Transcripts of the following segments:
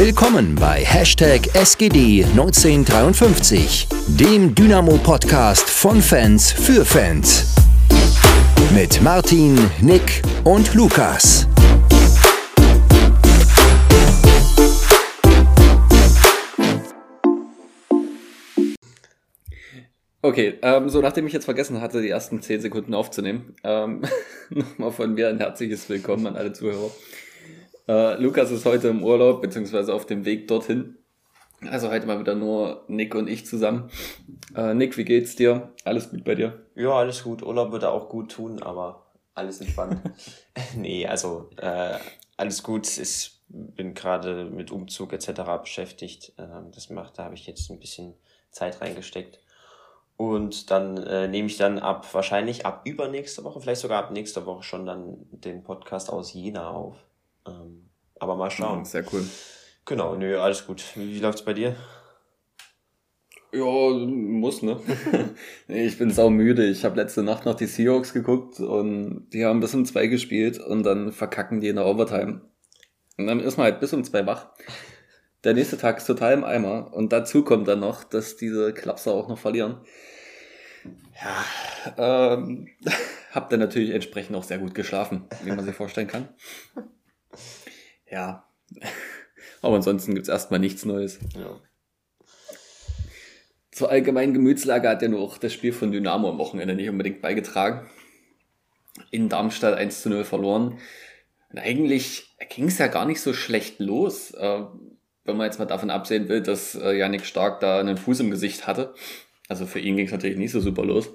Willkommen bei Hashtag SGD1953, dem Dynamo-Podcast von Fans für Fans. Mit Martin, Nick und Lukas. Okay, ähm, so nachdem ich jetzt vergessen hatte, die ersten 10 Sekunden aufzunehmen, ähm, nochmal von mir ein herzliches Willkommen an alle Zuhörer. Äh, Lukas ist heute im Urlaub, beziehungsweise auf dem Weg dorthin. Also heute mal wieder nur Nick und ich zusammen. Äh, Nick, wie geht's dir? Alles gut bei dir? Ja, alles gut. Urlaub würde auch gut tun, aber alles entspannt. nee, also äh, alles gut. Ich bin gerade mit Umzug etc. beschäftigt. Äh, das macht, da habe ich jetzt ein bisschen Zeit reingesteckt. Und dann äh, nehme ich dann ab, wahrscheinlich ab übernächste Woche, vielleicht sogar ab nächster Woche schon dann den Podcast aus Jena auf. Ähm, aber mal schauen. sehr cool. Genau, nö, alles gut. Wie, wie läuft's bei dir? Ja, muss, ne? ich bin saumüde. Ich habe letzte Nacht noch die Seahawks geguckt und die haben bis um zwei gespielt und dann verkacken die in der Overtime. Und dann ist man halt bis um zwei wach. Der nächste Tag ist total im Eimer und dazu kommt dann noch, dass diese Klapser auch noch verlieren. Ja, ähm, hab dann natürlich entsprechend auch sehr gut geschlafen, wie man sich vorstellen kann. Ja. Aber ansonsten gibt's erstmal nichts Neues. Ja. Zur allgemeinen Gemütslage hat ja nur auch das Spiel von Dynamo am Wochenende nicht unbedingt beigetragen. In Darmstadt 1 zu 0 verloren. Und eigentlich ging es ja gar nicht so schlecht los, äh, wenn man jetzt mal davon absehen will, dass äh, Yannick Stark da einen Fuß im Gesicht hatte. Also für ihn ging es natürlich nicht so super los.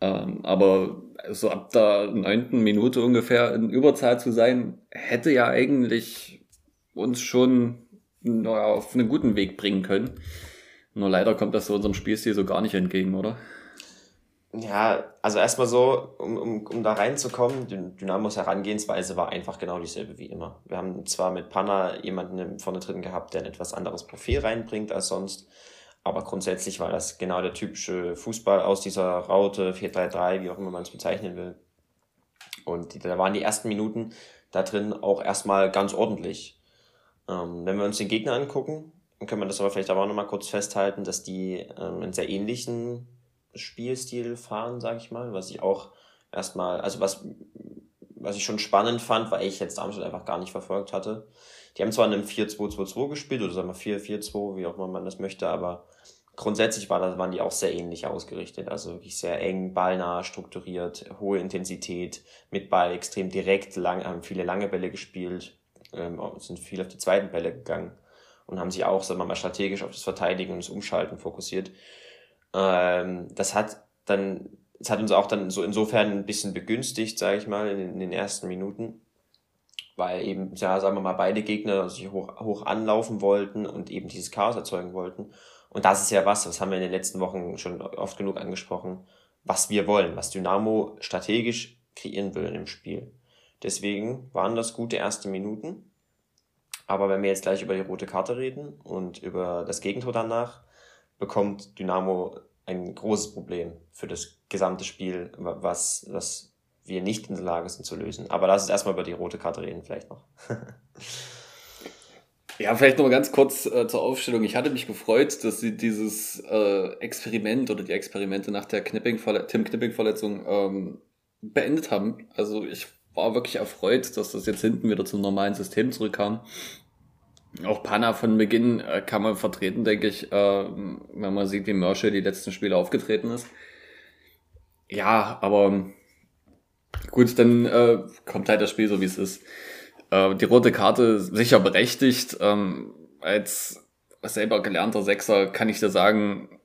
Ähm, aber so ab der neunten Minute ungefähr in Überzahl zu sein, hätte ja eigentlich uns schon naja, auf einen guten Weg bringen können. Nur leider kommt das so unserem Spielstil so gar nicht entgegen, oder? Ja, also erstmal so, um, um, um da reinzukommen, Dynamos Herangehensweise war einfach genau dieselbe wie immer. Wir haben zwar mit Panna jemanden vorne drin gehabt, der ein etwas anderes Profil reinbringt als sonst, aber grundsätzlich war das genau der typische Fußball aus dieser Raute 4-3-3, wie auch immer man es bezeichnen will. Und da waren die ersten Minuten da drin auch erstmal ganz ordentlich. Ähm, wenn wir uns den Gegner angucken, können wir das aber vielleicht aber auch nochmal kurz festhalten, dass die ähm, einen sehr ähnlichen Spielstil fahren, sage ich mal, was ich auch erstmal, also was, was ich schon spannend fand, weil ich jetzt Darmstadt einfach gar nicht verfolgt hatte. Die haben zwar in einem 4-2-2-2 gespielt, oder sagen wir 4-4-2, wie auch immer man das möchte, aber grundsätzlich waren die auch sehr ähnlich ausgerichtet. Also wirklich sehr eng, ballnah, strukturiert, hohe Intensität, mit Ball extrem direkt, lang, haben viele lange Bälle gespielt, ähm, sind viel auf die zweiten Bälle gegangen und haben sich auch, sagen wir mal, strategisch auf das Verteidigen und das Umschalten fokussiert. Ähm, das hat dann, das hat uns auch dann so insofern ein bisschen begünstigt, sage ich mal, in den ersten Minuten, weil eben, ja, sagen wir mal, beide Gegner sich hoch, hoch anlaufen wollten und eben dieses Chaos erzeugen wollten. Und das ist ja was, das haben wir in den letzten Wochen schon oft genug angesprochen, was wir wollen, was Dynamo strategisch kreieren will im Spiel. Deswegen waren das gute erste Minuten. Aber wenn wir jetzt gleich über die rote Karte reden und über das Gegentor danach, bekommt Dynamo ein großes Problem für das gesamte Spiel, was, was wir nicht in der Lage sind zu lösen. Aber lass uns erstmal über die rote Karte reden, vielleicht noch. Ja, vielleicht noch mal ganz kurz äh, zur Aufstellung. Ich hatte mich gefreut, dass sie dieses äh, Experiment oder die Experimente nach der Knipping Tim Knipping-Verletzung ähm, beendet haben. Also ich war wirklich erfreut, dass das jetzt hinten wieder zum normalen System zurückkam. Auch Panna von Beginn äh, kann man vertreten, denke ich, äh, wenn man sieht, wie Merschel die letzten Spiele aufgetreten ist. Ja, aber gut, dann äh, kommt halt das Spiel so, wie es ist. Äh, die rote Karte sicher berechtigt. Ähm, als selber gelernter Sechser kann ich dir sagen,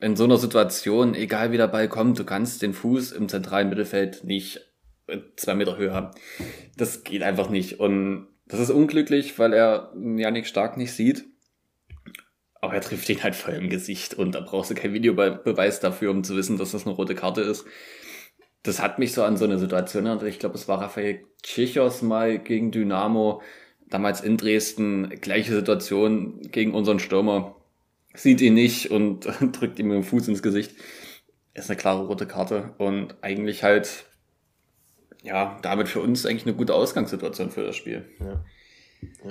in so einer Situation, egal wie der Ball kommt, du kannst den Fuß im zentralen Mittelfeld nicht zwei Meter Höhe haben. Das geht einfach nicht. Und das ist unglücklich, weil er Janik Stark nicht sieht. Aber er trifft ihn halt voll im Gesicht und da brauchst du kein Videobeweis dafür, um zu wissen, dass das eine rote Karte ist das hat mich so an so eine Situation erinnert. Ich glaube, es war Raphael Tschichos mal gegen Dynamo, damals in Dresden, gleiche Situation gegen unseren Stürmer. Sieht ihn nicht und drückt ihm dem Fuß ins Gesicht. Ist eine klare rote Karte und eigentlich halt, ja, damit für uns eigentlich eine gute Ausgangssituation für das Spiel. Ja.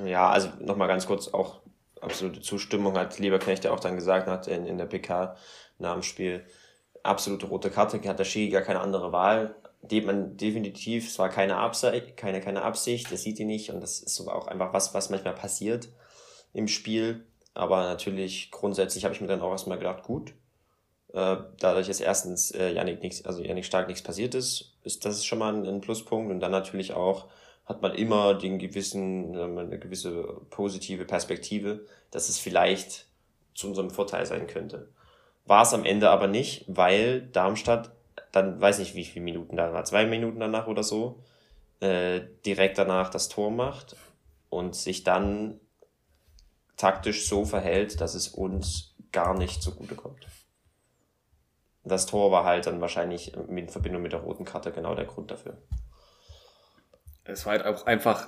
Ja, also nochmal ganz kurz auch absolute Zustimmung hat Lieberknecht ja auch dann gesagt hat in, in der PK nach dem Spiel. Absolute rote Karte, hat der Schiri gar keine andere Wahl. Man definitiv, es war keine Absicht, keine, keine Absicht, das sieht ihn nicht und das ist so auch einfach was, was manchmal passiert im Spiel. Aber natürlich grundsätzlich habe ich mir dann auch erstmal gedacht, gut, äh, dadurch, dass erstens äh, Janik nichts, also Janik Stark nichts passiert ist, ist das schon mal ein, ein Pluspunkt und dann natürlich auch hat man immer den gewissen, äh, eine gewisse positive Perspektive, dass es vielleicht zu unserem Vorteil sein könnte. War es am Ende aber nicht, weil Darmstadt dann, weiß nicht wie viele Minuten da war, zwei Minuten danach oder so, äh, direkt danach das Tor macht und sich dann taktisch so verhält, dass es uns gar nicht zugutekommt. Das Tor war halt dann wahrscheinlich in Verbindung mit der roten Karte genau der Grund dafür. Es war halt auch einfach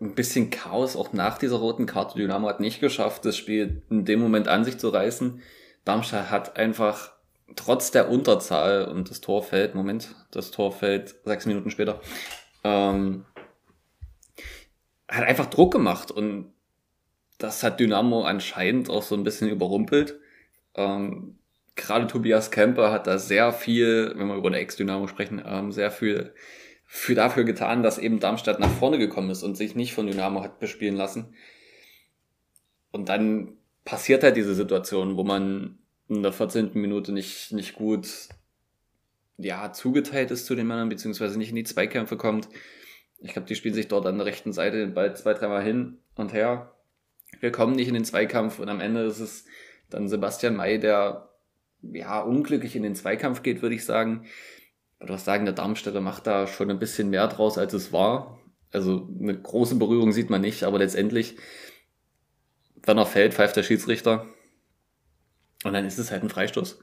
ein bisschen Chaos, auch nach dieser roten Karte. Dynamo hat nicht geschafft, das Spiel in dem Moment an sich zu reißen. Darmstadt hat einfach trotz der Unterzahl und das Tor fällt, Moment, das Tor fällt sechs Minuten später, ähm, hat einfach Druck gemacht und das hat Dynamo anscheinend auch so ein bisschen überrumpelt. Ähm, Gerade Tobias Kemper hat da sehr viel, wenn wir über eine Ex-Dynamo sprechen, ähm, sehr viel für dafür getan, dass eben Darmstadt nach vorne gekommen ist und sich nicht von Dynamo hat bespielen lassen. Und dann passiert halt diese Situation, wo man in der 14. Minute nicht, nicht gut ja, zugeteilt ist zu den Männern, beziehungsweise nicht in die Zweikämpfe kommt. Ich glaube, die spielen sich dort an der rechten Seite den Ball zwei, dreimal hin und her. Wir kommen nicht in den Zweikampf und am Ende ist es dann Sebastian May, der ja unglücklich in den Zweikampf geht, würde ich sagen. Ich würde sagen, der Darmstädter macht da schon ein bisschen mehr draus, als es war. Also eine große Berührung sieht man nicht, aber letztendlich, wenn er fällt, pfeift der Schiedsrichter. Und dann ist es halt ein Freistoß.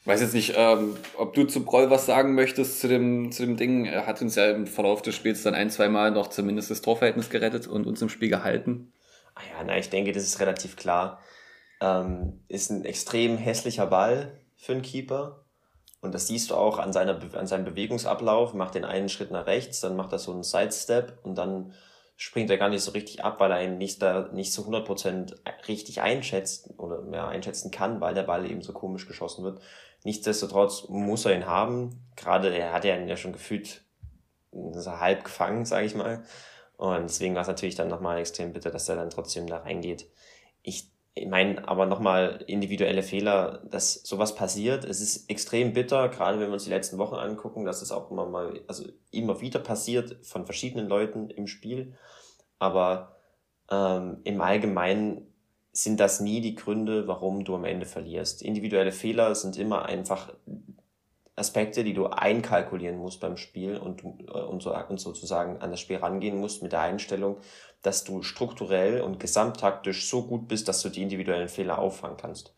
Ich weiß jetzt nicht, ähm, ob du zu Broll was sagen möchtest zu dem, zu dem Ding. Er hat uns ja im Verlauf des Spiels dann ein, zwei Mal noch zumindest das Torverhältnis gerettet und uns im Spiel gehalten. Ah ja, na, ich denke, das ist relativ klar. Ähm, ist ein extrem hässlicher Ball für einen Keeper. Und das siehst du auch an, seiner, an seinem Bewegungsablauf. Macht den einen Schritt nach rechts, dann macht er so einen Sidestep und dann springt er gar nicht so richtig ab, weil er ihn nicht, da, nicht zu 100% richtig einschätzt oder mehr einschätzen kann, weil der Ball eben so komisch geschossen wird. Nichtsdestotrotz muss er ihn haben. Gerade er hat ja ihn ja schon gefühlt so halb gefangen, sage ich mal. Und deswegen war es natürlich dann nochmal extrem bitter, dass er dann trotzdem da reingeht. Ich ich meine, aber nochmal individuelle Fehler, dass sowas passiert. Es ist extrem bitter, gerade wenn wir uns die letzten Wochen angucken, dass es auch immer mal, also immer wieder passiert von verschiedenen Leuten im Spiel. Aber ähm, im Allgemeinen sind das nie die Gründe, warum du am Ende verlierst. Individuelle Fehler sind immer einfach Aspekte, die du einkalkulieren musst beim Spiel und, äh, und, so, und sozusagen an das Spiel rangehen musst mit der Einstellung, dass du strukturell und gesamttaktisch so gut bist, dass du die individuellen Fehler auffangen kannst.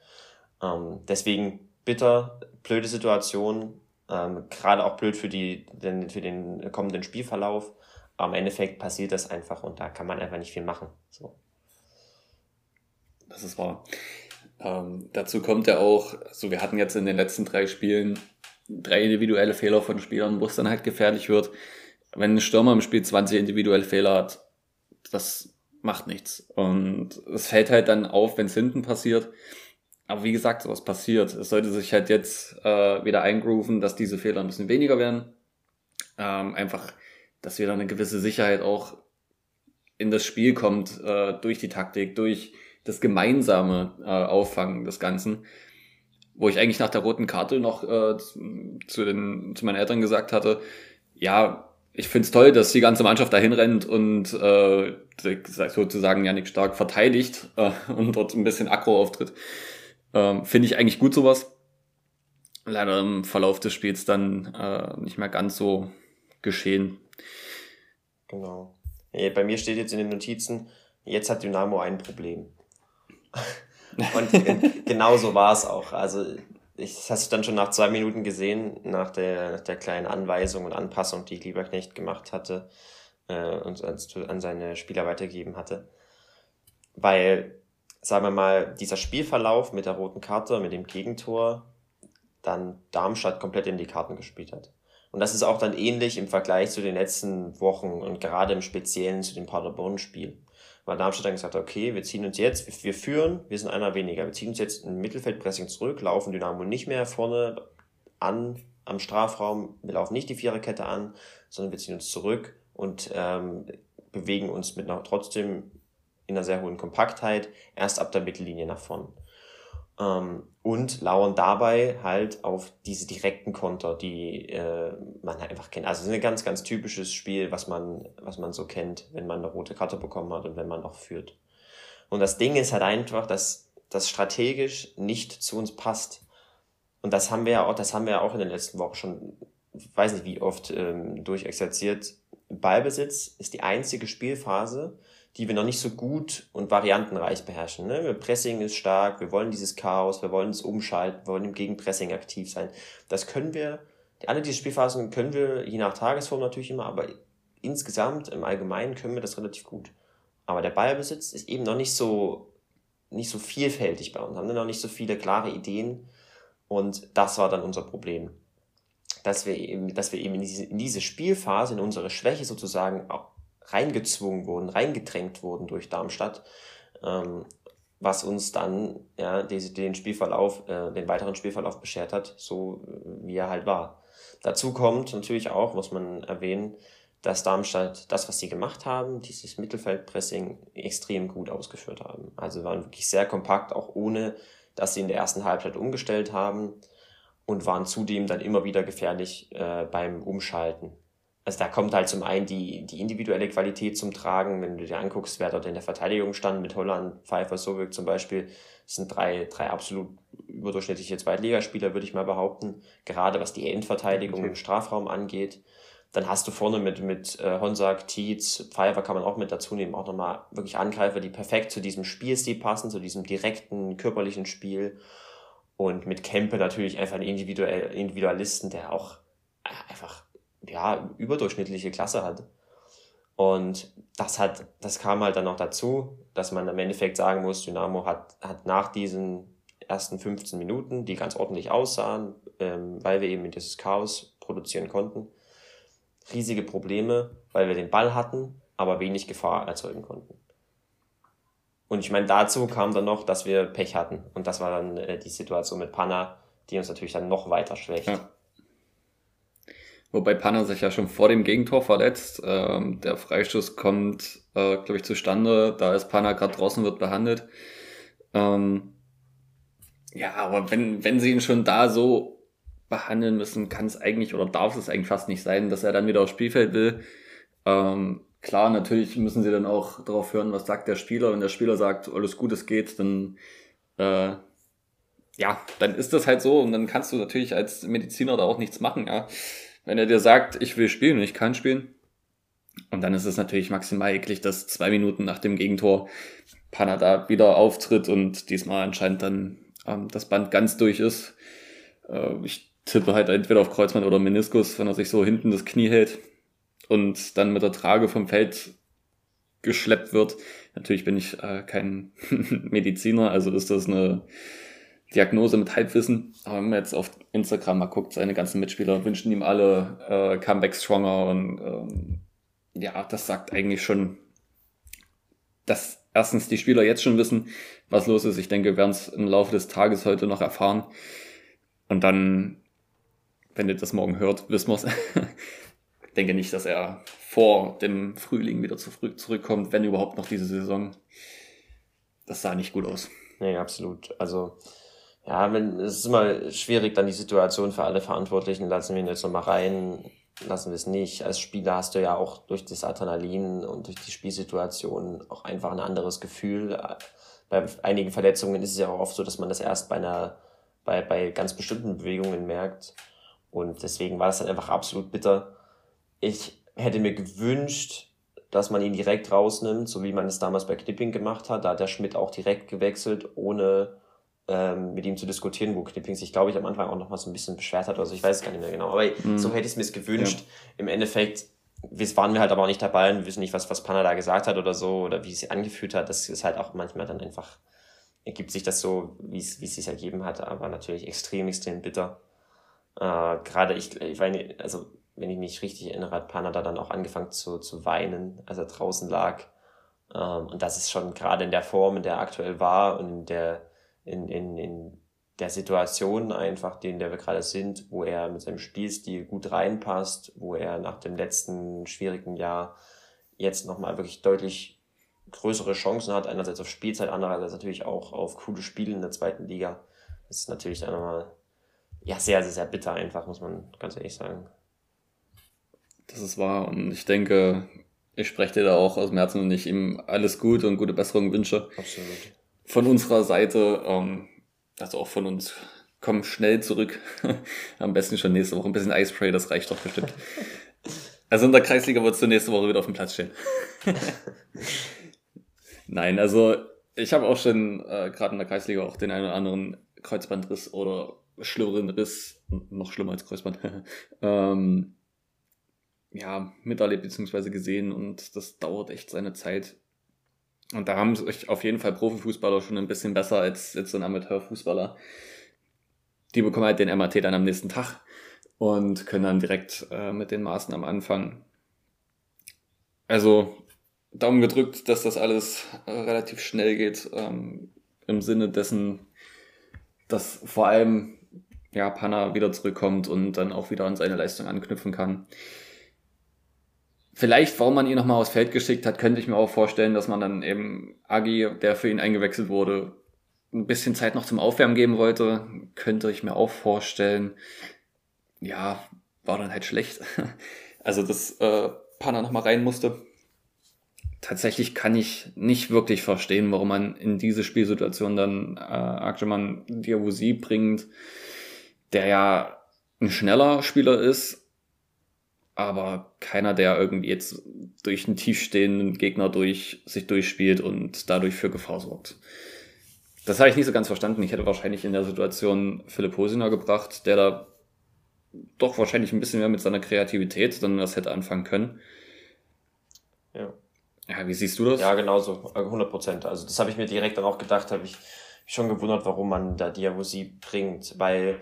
Ähm, deswegen bitter, blöde Situation, ähm, gerade auch blöd für, die, den, für den kommenden Spielverlauf. Aber im Endeffekt passiert das einfach und da kann man einfach nicht viel machen. So. Das ist wahr. Ähm, dazu kommt ja auch, also wir hatten jetzt in den letzten drei Spielen drei individuelle Fehler von Spielern, wo es dann halt gefährlich wird. Wenn ein Stürmer im Spiel 20 individuelle Fehler hat, das macht nichts. Und es fällt halt dann auf, wenn es hinten passiert. Aber wie gesagt, sowas passiert. Es sollte sich halt jetzt äh, wieder eingrooven, dass diese Fehler ein bisschen weniger werden. Ähm, einfach, dass wieder eine gewisse Sicherheit auch in das Spiel kommt, äh, durch die Taktik, durch das gemeinsame äh, Auffangen des Ganzen wo ich eigentlich nach der roten Karte noch äh, zu, den, zu meinen Eltern gesagt hatte, ja, ich find's toll, dass die ganze Mannschaft dahin rennt und äh, sozusagen Janik Stark verteidigt äh, und dort ein bisschen aggro auftritt. Ähm, Finde ich eigentlich gut sowas. Leider im Verlauf des Spiels dann äh, nicht mehr ganz so geschehen. Genau. Bei mir steht jetzt in den Notizen, jetzt hat Dynamo ein Problem. Und genau so war es auch. Also ich, das hast du dann schon nach zwei Minuten gesehen, nach der, nach der kleinen Anweisung und Anpassung, die Lieberknecht gemacht hatte äh, und an seine Spieler weitergegeben hatte. Weil, sagen wir mal, dieser Spielverlauf mit der roten Karte, mit dem Gegentor, dann Darmstadt komplett in die Karten gespielt hat. Und das ist auch dann ähnlich im Vergleich zu den letzten Wochen und gerade im Speziellen zu dem Paderborn-Spiel. Weil Darmstadt dann gesagt hat, okay, wir ziehen uns jetzt, wir führen, wir sind einer weniger. Wir ziehen uns jetzt im Mittelfeldpressing zurück, laufen Dynamo nicht mehr vorne an am Strafraum, wir laufen nicht die Viererkette an, sondern wir ziehen uns zurück und ähm, bewegen uns mit einer, trotzdem in einer sehr hohen Kompaktheit erst ab der Mittellinie nach vorn. Ähm, und lauern dabei halt auf diese direkten Konter, die äh, man halt einfach kennt. Also es ist ein ganz, ganz typisches Spiel, was man, was man so kennt, wenn man eine rote Karte bekommen hat und wenn man auch führt. Und das Ding ist halt einfach, dass das strategisch nicht zu uns passt. Und das haben wir ja auch, das haben wir ja auch in den letzten Wochen schon, weiß nicht wie oft, ähm, durchexerziert. Ballbesitz ist die einzige Spielphase, die wir noch nicht so gut und variantenreich beherrschen. Ne? Pressing ist stark, wir wollen dieses Chaos, wir wollen es umschalten, wir wollen im Gegenpressing aktiv sein. Das können wir, alle diese Spielphasen können wir, je nach Tagesform natürlich immer, aber insgesamt im Allgemeinen können wir das relativ gut. Aber der Ballbesitz ist eben noch nicht so, nicht so vielfältig bei uns, haben noch nicht so viele klare Ideen und das war dann unser Problem. Dass wir eben, dass wir eben in diese, in diese Spielphase, in unsere Schwäche sozusagen reingezwungen wurden, reingedrängt wurden durch Darmstadt, ähm, was uns dann ja, die, den Spielverlauf, äh, den weiteren Spielverlauf beschert hat, so wie er halt war. Dazu kommt natürlich auch, muss man erwähnen, dass Darmstadt das, was sie gemacht haben, dieses Mittelfeldpressing extrem gut ausgeführt haben. Also waren wirklich sehr kompakt, auch ohne, dass sie in der ersten Halbzeit umgestellt haben und waren zudem dann immer wieder gefährlich äh, beim Umschalten. Also da kommt halt zum einen die, die individuelle Qualität zum Tragen, wenn du dir anguckst, wer dort in der Verteidigung stand, mit Holland, Pfeiffer, Sowik zum Beispiel, das sind drei, drei absolut überdurchschnittliche Zweitligaspieler, würde ich mal behaupten, gerade was die Endverteidigung im Strafraum angeht. Dann hast du vorne mit, mit äh, Honsack, Tietz, Pfeiffer kann man auch mit dazu nehmen, auch nochmal wirklich Angreifer, die perfekt zu diesem Spielstil passen, zu diesem direkten, körperlichen Spiel. Und mit Kempe natürlich einfach ein Individualisten, der auch ja, überdurchschnittliche Klasse hat. Und das hat, das kam halt dann noch dazu, dass man im Endeffekt sagen muss, Dynamo hat, hat nach diesen ersten 15 Minuten, die ganz ordentlich aussahen, ähm, weil wir eben dieses Chaos produzieren konnten, riesige Probleme, weil wir den Ball hatten, aber wenig Gefahr erzeugen konnten. Und ich meine, dazu kam dann noch, dass wir Pech hatten. Und das war dann äh, die Situation mit Panna, die uns natürlich dann noch weiter schwächt. Ja. Wobei Panner sich ja schon vor dem Gegentor verletzt. Ähm, der Freistoß kommt, äh, glaube ich, zustande. Da ist Panner gerade draußen, wird behandelt. Ähm, ja, aber wenn, wenn sie ihn schon da so behandeln müssen, kann es eigentlich oder darf es eigentlich fast nicht sein, dass er dann wieder aufs Spielfeld will. Ähm, klar, natürlich müssen sie dann auch darauf hören, was sagt der Spieler. Wenn der Spieler sagt, alles gut, es geht, dann äh, ja, dann ist das halt so und dann kannst du natürlich als Mediziner da auch nichts machen, ja. Wenn er dir sagt, ich will spielen und ich kann spielen, und dann ist es natürlich maximal eklig, dass zwei Minuten nach dem Gegentor Panada wieder auftritt und diesmal anscheinend dann ähm, das Band ganz durch ist. Äh, ich tippe halt entweder auf Kreuzmann oder Meniskus, wenn er sich so hinten das Knie hält und dann mit der Trage vom Feld geschleppt wird. Natürlich bin ich äh, kein Mediziner, also ist das eine Diagnose mit Halbwissen. Aber wenn man jetzt auf Instagram mal guckt, seine ganzen Mitspieler wünschen ihm alle äh, Comeback stronger und ähm, ja, das sagt eigentlich schon, dass erstens die Spieler jetzt schon wissen, was los ist. Ich denke, wir werden es im Laufe des Tages heute noch erfahren. Und dann, wenn ihr das morgen hört, wissen wir es. ich denke nicht, dass er vor dem Frühling wieder zurückkommt, wenn überhaupt noch diese Saison. Das sah nicht gut aus. Nee, absolut. Also ja, wenn, es ist immer schwierig, dann die Situation für alle Verantwortlichen, lassen wir ihn jetzt nochmal rein, lassen wir es nicht. Als Spieler hast du ja auch durch das Adrenalin und durch die Spielsituation auch einfach ein anderes Gefühl. Bei einigen Verletzungen ist es ja auch oft so, dass man das erst bei einer, bei, bei ganz bestimmten Bewegungen merkt. Und deswegen war das dann einfach absolut bitter. Ich hätte mir gewünscht, dass man ihn direkt rausnimmt, so wie man es damals bei Knipping gemacht hat. Da hat der Schmidt auch direkt gewechselt, ohne ähm, mit ihm zu diskutieren, wo Knipping sich, glaube ich, am Anfang auch noch mal so ein bisschen beschwert hat. Also ich weiß es gar nicht mehr genau. Aber mhm. so hätte ich es mir gewünscht. Ja. Im Endeffekt wir waren wir halt aber auch nicht dabei und wissen nicht, was, was Panna da gesagt hat oder so oder wie es sich angefühlt hat. Das ist halt auch manchmal dann einfach, ergibt sich das so, wie es, wie es sich ergeben hat, aber natürlich extrem, extrem bitter. Äh, Gerade ich, ich meine, also wenn ich mich richtig erinnere, hat Panada dann auch angefangen zu, zu weinen, als er draußen lag. Ähm, und das ist schon gerade in der Form, in der er aktuell war und in der, in, in, in der Situation einfach, in der wir gerade sind, wo er mit seinem Spielstil gut reinpasst, wo er nach dem letzten schwierigen Jahr jetzt nochmal wirklich deutlich größere Chancen hat, einerseits auf Spielzeit, andererseits natürlich auch auf coole Spiele in der zweiten Liga. Das ist natürlich dann nochmal ja, sehr, sehr, sehr bitter einfach, muss man ganz ehrlich sagen. Das ist wahr und ich denke, ich spreche dir da auch aus dem Herzen und ich ihm alles Gute und gute Besserung wünsche. Absolut. Von unserer Seite, ähm, also auch von uns, komm schnell zurück. Am besten schon nächste Woche ein bisschen Eispray, das reicht doch bestimmt. also in der Kreisliga wirst du nächste Woche wieder auf dem Platz stehen. Nein, also ich habe auch schon äh, gerade in der Kreisliga auch den einen oder anderen Kreuzbandriss oder schlimmeren Riss, noch schlimmer als Kreuzband, ähm, ja, miterlebt bzw. gesehen und das dauert echt seine Zeit. Und da haben sich auf jeden Fall Profifußballer schon ein bisschen besser als jetzt ein Amateurfußballer. Die bekommen halt den MAT dann am nächsten Tag und können dann direkt äh, mit den Maßnahmen anfangen. Also Daumen gedrückt, dass das alles äh, relativ schnell geht, ähm, im Sinne dessen, dass vor allem ja, Panna wieder zurückkommt und dann auch wieder an seine Leistung anknüpfen kann. Vielleicht, warum man ihn nochmal aufs Feld geschickt hat, könnte ich mir auch vorstellen, dass man dann eben Agi, der für ihn eingewechselt wurde, ein bisschen Zeit noch zum Aufwärmen geben wollte. Könnte ich mir auch vorstellen. Ja, war dann halt schlecht. Also, dass äh, Panna nochmal rein musste. Tatsächlich kann ich nicht wirklich verstehen, warum man in diese Spielsituation dann äh, Akjeman Diawusi bringt der ja ein schneller Spieler ist, aber keiner, der irgendwie jetzt durch einen tiefstehenden Gegner durch sich durchspielt und dadurch für Gefahr sorgt. Das habe ich nicht so ganz verstanden. Ich hätte wahrscheinlich in der Situation Philipp Hosiner gebracht, der da doch wahrscheinlich ein bisschen mehr mit seiner Kreativität dann das hätte anfangen können. Ja. Ja, wie siehst du das? Ja, genauso, 100 Prozent. Also das habe ich mir direkt dann auch gedacht, habe ich schon gewundert, warum man da Diabosi bringt, weil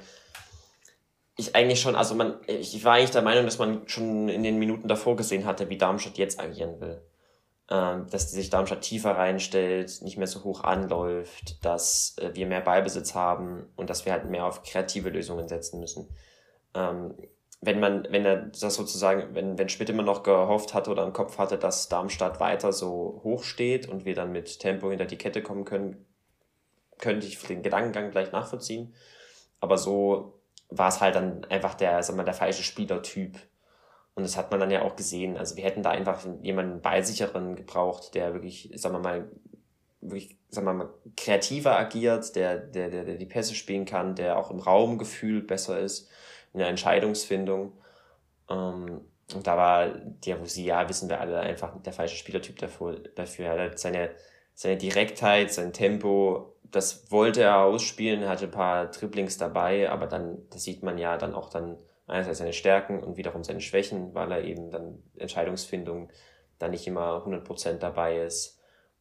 ich eigentlich schon, also man, ich war eigentlich der Meinung, dass man schon in den Minuten davor gesehen hatte, wie Darmstadt jetzt agieren will. Ähm, dass sich Darmstadt tiefer reinstellt, nicht mehr so hoch anläuft, dass äh, wir mehr Ballbesitz haben und dass wir halt mehr auf kreative Lösungen setzen müssen. Ähm, wenn man, wenn er das sozusagen, wenn, wenn Schmidt immer noch gehofft hatte oder im Kopf hatte, dass Darmstadt weiter so hoch steht und wir dann mit Tempo hinter die Kette kommen können, könnte ich den Gedankengang gleich nachvollziehen. Aber so war es halt dann einfach der, sag mal, der falsche Spielertyp. Und das hat man dann ja auch gesehen. Also wir hätten da einfach jemanden beisicheren gebraucht, der wirklich, sagen wir mal, wirklich, sagen wir mal, kreativer agiert, der, der, der, der die Pässe spielen kann, der auch im Raumgefühl besser ist, in der Entscheidungsfindung. Ähm, und da war Diabusi, ja, wissen wir alle, einfach der falsche Spielertyp dafür. dafür. Er hat seine, seine Direktheit, sein Tempo, das wollte er ausspielen, hatte ein paar Dribblings dabei, aber dann, das sieht man ja dann auch dann einerseits seine Stärken und wiederum seine Schwächen, weil er eben dann Entscheidungsfindung da nicht immer 100% dabei ist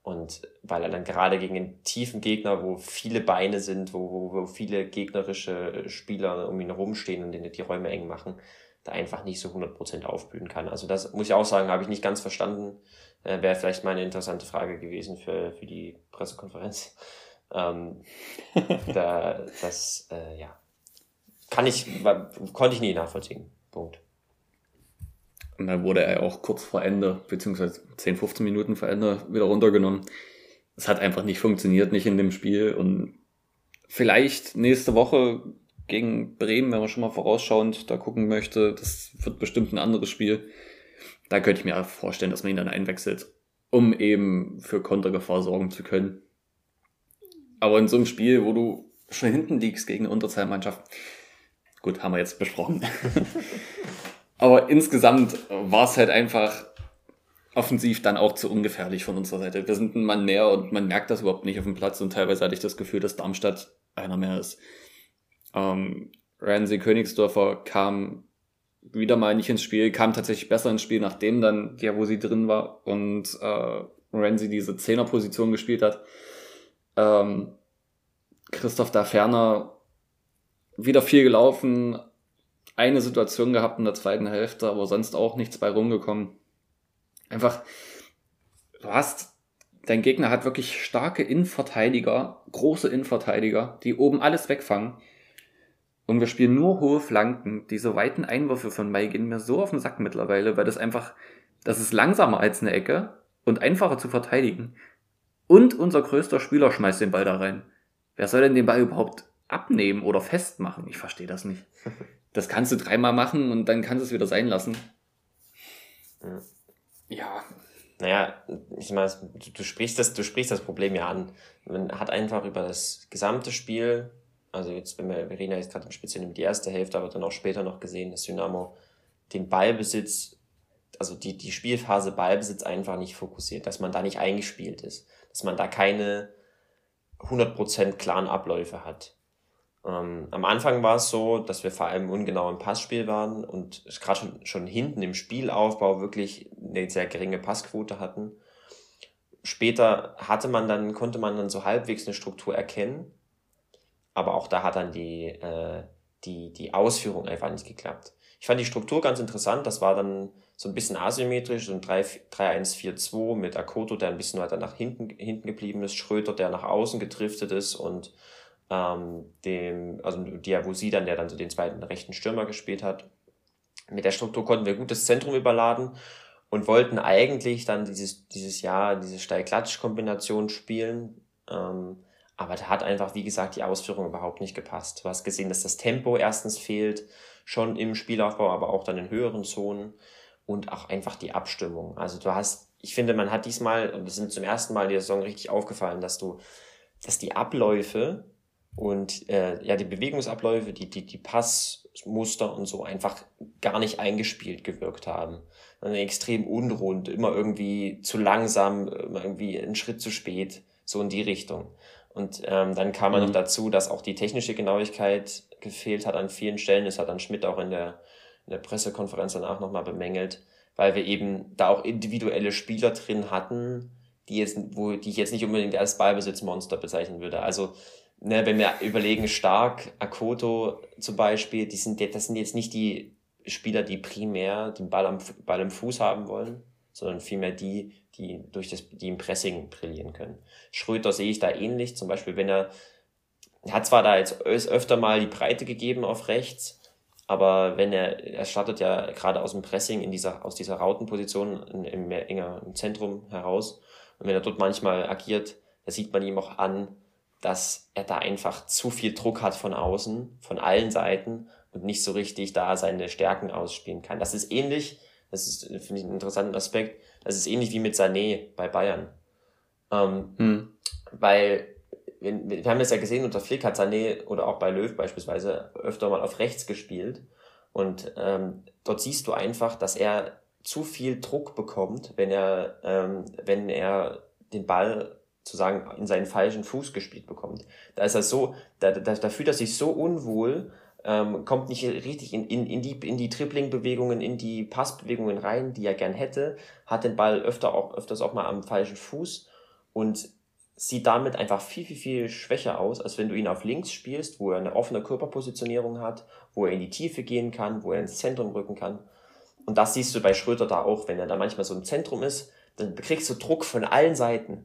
und weil er dann gerade gegen einen tiefen Gegner, wo viele Beine sind, wo, wo, wo viele gegnerische Spieler um ihn herumstehen und die Räume eng machen, da einfach nicht so 100% aufblühen kann. Also das muss ich auch sagen, habe ich nicht ganz verstanden. Äh, Wäre vielleicht mal eine interessante Frage gewesen für, für die Pressekonferenz. Ähm, da, das, äh, ja, kann ich, konnte ich nie nachvollziehen. Punkt. Und dann wurde er auch kurz vor Ende, beziehungsweise 10, 15 Minuten vor Ende wieder runtergenommen. Es hat einfach nicht funktioniert, nicht in dem Spiel. Und vielleicht nächste Woche gegen Bremen, wenn man schon mal vorausschauend da gucken möchte, das wird bestimmt ein anderes Spiel. Da könnte ich mir vorstellen, dass man ihn dann einwechselt, um eben für Kontergefahr sorgen zu können. Aber in so einem Spiel, wo du schon hinten liegst gegen eine Unterzahlmannschaft, gut, haben wir jetzt besprochen. Aber insgesamt war es halt einfach offensiv dann auch zu ungefährlich von unserer Seite. Wir sind ein Mann mehr und man merkt das überhaupt nicht auf dem Platz und teilweise hatte ich das Gefühl, dass Darmstadt einer mehr ist. Ähm, Ramsey Königsdorfer kam wieder mal nicht ins Spiel, kam tatsächlich besser ins Spiel, nachdem dann ja, wo sie drin war und äh, Ramsey diese Zehnerposition gespielt hat. Ähm, Christoph da ferner wieder viel gelaufen, eine Situation gehabt in der zweiten Hälfte, aber sonst auch nichts bei rumgekommen. Einfach, du hast, dein Gegner hat wirklich starke Innenverteidiger, große Innenverteidiger, die oben alles wegfangen. Und wir spielen nur hohe Flanken. Diese weiten Einwürfe von Mai gehen mir so auf den Sack mittlerweile, weil das einfach, das ist langsamer als eine Ecke und einfacher zu verteidigen. Und unser größter Spieler schmeißt den Ball da rein. Wer soll denn den Ball überhaupt abnehmen oder festmachen? Ich verstehe das nicht. Das kannst du dreimal machen und dann kannst du es wieder sein lassen. Ja. Naja, ich meine, du, du, sprichst das, du sprichst das Problem ja an. Man hat einfach über das gesamte Spiel, also jetzt, wenn wir, wir reden ja jetzt gerade speziell um die erste Hälfte, aber dann auch später noch gesehen, dass Dynamo den Ballbesitz, also die, die Spielphase Ballbesitz einfach nicht fokussiert, dass man da nicht eingespielt ist, dass man da keine 100% klaren Abläufe hat. Ähm, am Anfang war es so, dass wir vor allem ungenau im Passspiel waren und gerade schon, schon hinten im Spielaufbau wirklich eine sehr geringe Passquote hatten. Später hatte man dann, konnte man dann so halbwegs eine Struktur erkennen, aber auch da hat dann die, äh, die, die Ausführung einfach nicht geklappt. Ich fand die Struktur ganz interessant, das war dann so ein bisschen asymmetrisch, so ein 3-1-4-2 mit Akoto, der ein bisschen weiter nach hinten, hinten geblieben ist, Schröter, der nach außen gedriftet ist und ähm, dem, also Diabusi dann, der dann so den zweiten rechten Stürmer gespielt hat. Mit der Struktur konnten wir gut das Zentrum überladen und wollten eigentlich dann dieses, dieses Jahr diese Steil-Klatsch-Kombination spielen. Ähm, aber da hat einfach, wie gesagt, die Ausführung überhaupt nicht gepasst. Du hast gesehen, dass das Tempo erstens fehlt, schon im Spielaufbau, aber auch dann in höheren Zonen und auch einfach die Abstimmung. Also du hast, ich finde, man hat diesmal, und das sind zum ersten Mal in der Saison richtig aufgefallen, dass du, dass die Abläufe und äh, ja, die Bewegungsabläufe, die, die, die Passmuster und so einfach gar nicht eingespielt gewirkt haben. extrem unrund, immer irgendwie zu langsam, immer irgendwie einen Schritt zu spät, so in die Richtung. Und ähm, dann kam mhm. noch dazu, dass auch die technische Genauigkeit gefehlt hat an vielen Stellen. Das hat dann Schmidt auch in der, in der Pressekonferenz danach nochmal bemängelt, weil wir eben da auch individuelle Spieler drin hatten, die jetzt, wo, die ich jetzt nicht unbedingt als Ballbesitzmonster bezeichnen würde. Also ne, wenn wir überlegen, Stark, Akoto zum Beispiel, die sind, das sind jetzt nicht die Spieler, die primär den Ball am Ball im Fuß haben wollen, sondern vielmehr die, die durch das, die im Pressing brillieren können. Schröter sehe ich da ähnlich, zum Beispiel, wenn er, er hat zwar da jetzt öfter mal die Breite gegeben auf rechts, aber wenn er, er startet ja gerade aus dem Pressing in dieser, aus dieser Rautenposition im, im, im Zentrum heraus. Und wenn er dort manchmal agiert, da sieht man ihm auch an, dass er da einfach zu viel Druck hat von außen, von allen Seiten und nicht so richtig da seine Stärken ausspielen kann. Das ist ähnlich, das ist, finde ich, einen interessanten Aspekt, das ist ähnlich wie mit Sané bei Bayern. Ähm, hm. Weil, wir, wir haben das ja gesehen, unter Flick hat Sané oder auch bei Löw beispielsweise öfter mal auf rechts gespielt. Und ähm, dort siehst du einfach, dass er zu viel Druck bekommt, wenn er, ähm, wenn er den Ball sozusagen in seinen falschen Fuß gespielt bekommt. Da ist er so, da, da, da fühlt er sich so unwohl, ähm, kommt nicht richtig in, in, in die, in die Tripling-Bewegungen, in die Passbewegungen rein, die er gern hätte, hat den Ball öfter auch, öfters auch mal am falschen Fuß und sieht damit einfach viel, viel, viel schwächer aus, als wenn du ihn auf links spielst, wo er eine offene Körperpositionierung hat, wo er in die Tiefe gehen kann, wo er ins Zentrum rücken kann. Und das siehst du bei Schröter da auch, wenn er da manchmal so im Zentrum ist, dann kriegst du Druck von allen Seiten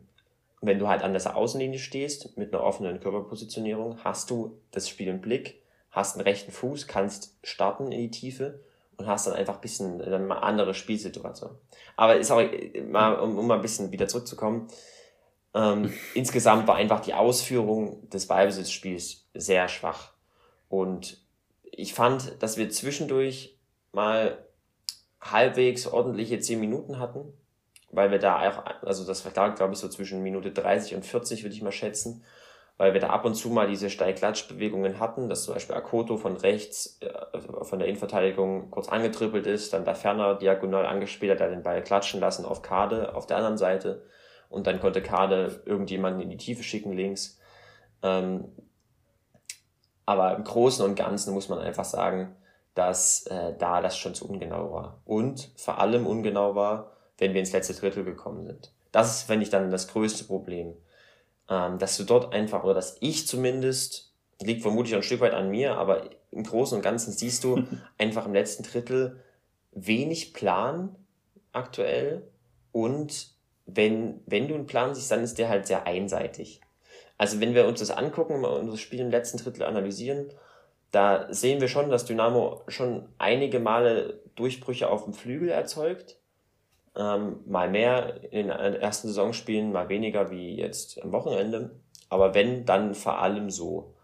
wenn du halt an der Außenlinie stehst, mit einer offenen Körperpositionierung, hast du das Spiel im Blick, hast einen rechten Fuß, kannst starten in die Tiefe und hast dann einfach ein bisschen mal andere Spielsituation. Aber ist auch, um, um mal ein bisschen wieder zurückzukommen, ähm, insgesamt war einfach die Ausführung des Ballbesitzspiels sehr schwach. Und ich fand, dass wir zwischendurch mal halbwegs ordentliche zehn Minuten hatten, weil wir da auch, also das lag, glaube ich, so zwischen Minute 30 und 40, würde ich mal schätzen, weil wir da ab und zu mal diese Steigklatschbewegungen hatten, dass zum Beispiel Akoto von rechts äh, von der Innenverteidigung kurz angetrippelt ist, dann da Ferner diagonal angespielt hat, er den Ball klatschen lassen auf Kade auf der anderen Seite und dann konnte Kade irgendjemanden in die Tiefe schicken links. Ähm, aber im Großen und Ganzen muss man einfach sagen, dass äh, da das schon zu ungenau war. Und vor allem ungenau war, wenn wir ins letzte Drittel gekommen sind. Das ist, wenn ich, dann das größte Problem. Ähm, dass du dort einfach, oder dass ich zumindest liegt vermutlich ein Stück weit an mir, aber im Großen und Ganzen siehst du einfach im letzten Drittel wenig Plan aktuell und wenn, wenn du einen Plan siehst, dann ist der halt sehr einseitig. Also wenn wir uns das angucken, und das Spiel im letzten Drittel analysieren, da sehen wir schon, dass Dynamo schon einige Male Durchbrüche auf dem Flügel erzeugt. Ähm, mal mehr in den ersten Saisonspielen, mal weniger wie jetzt am Wochenende. Aber wenn, dann vor allem so,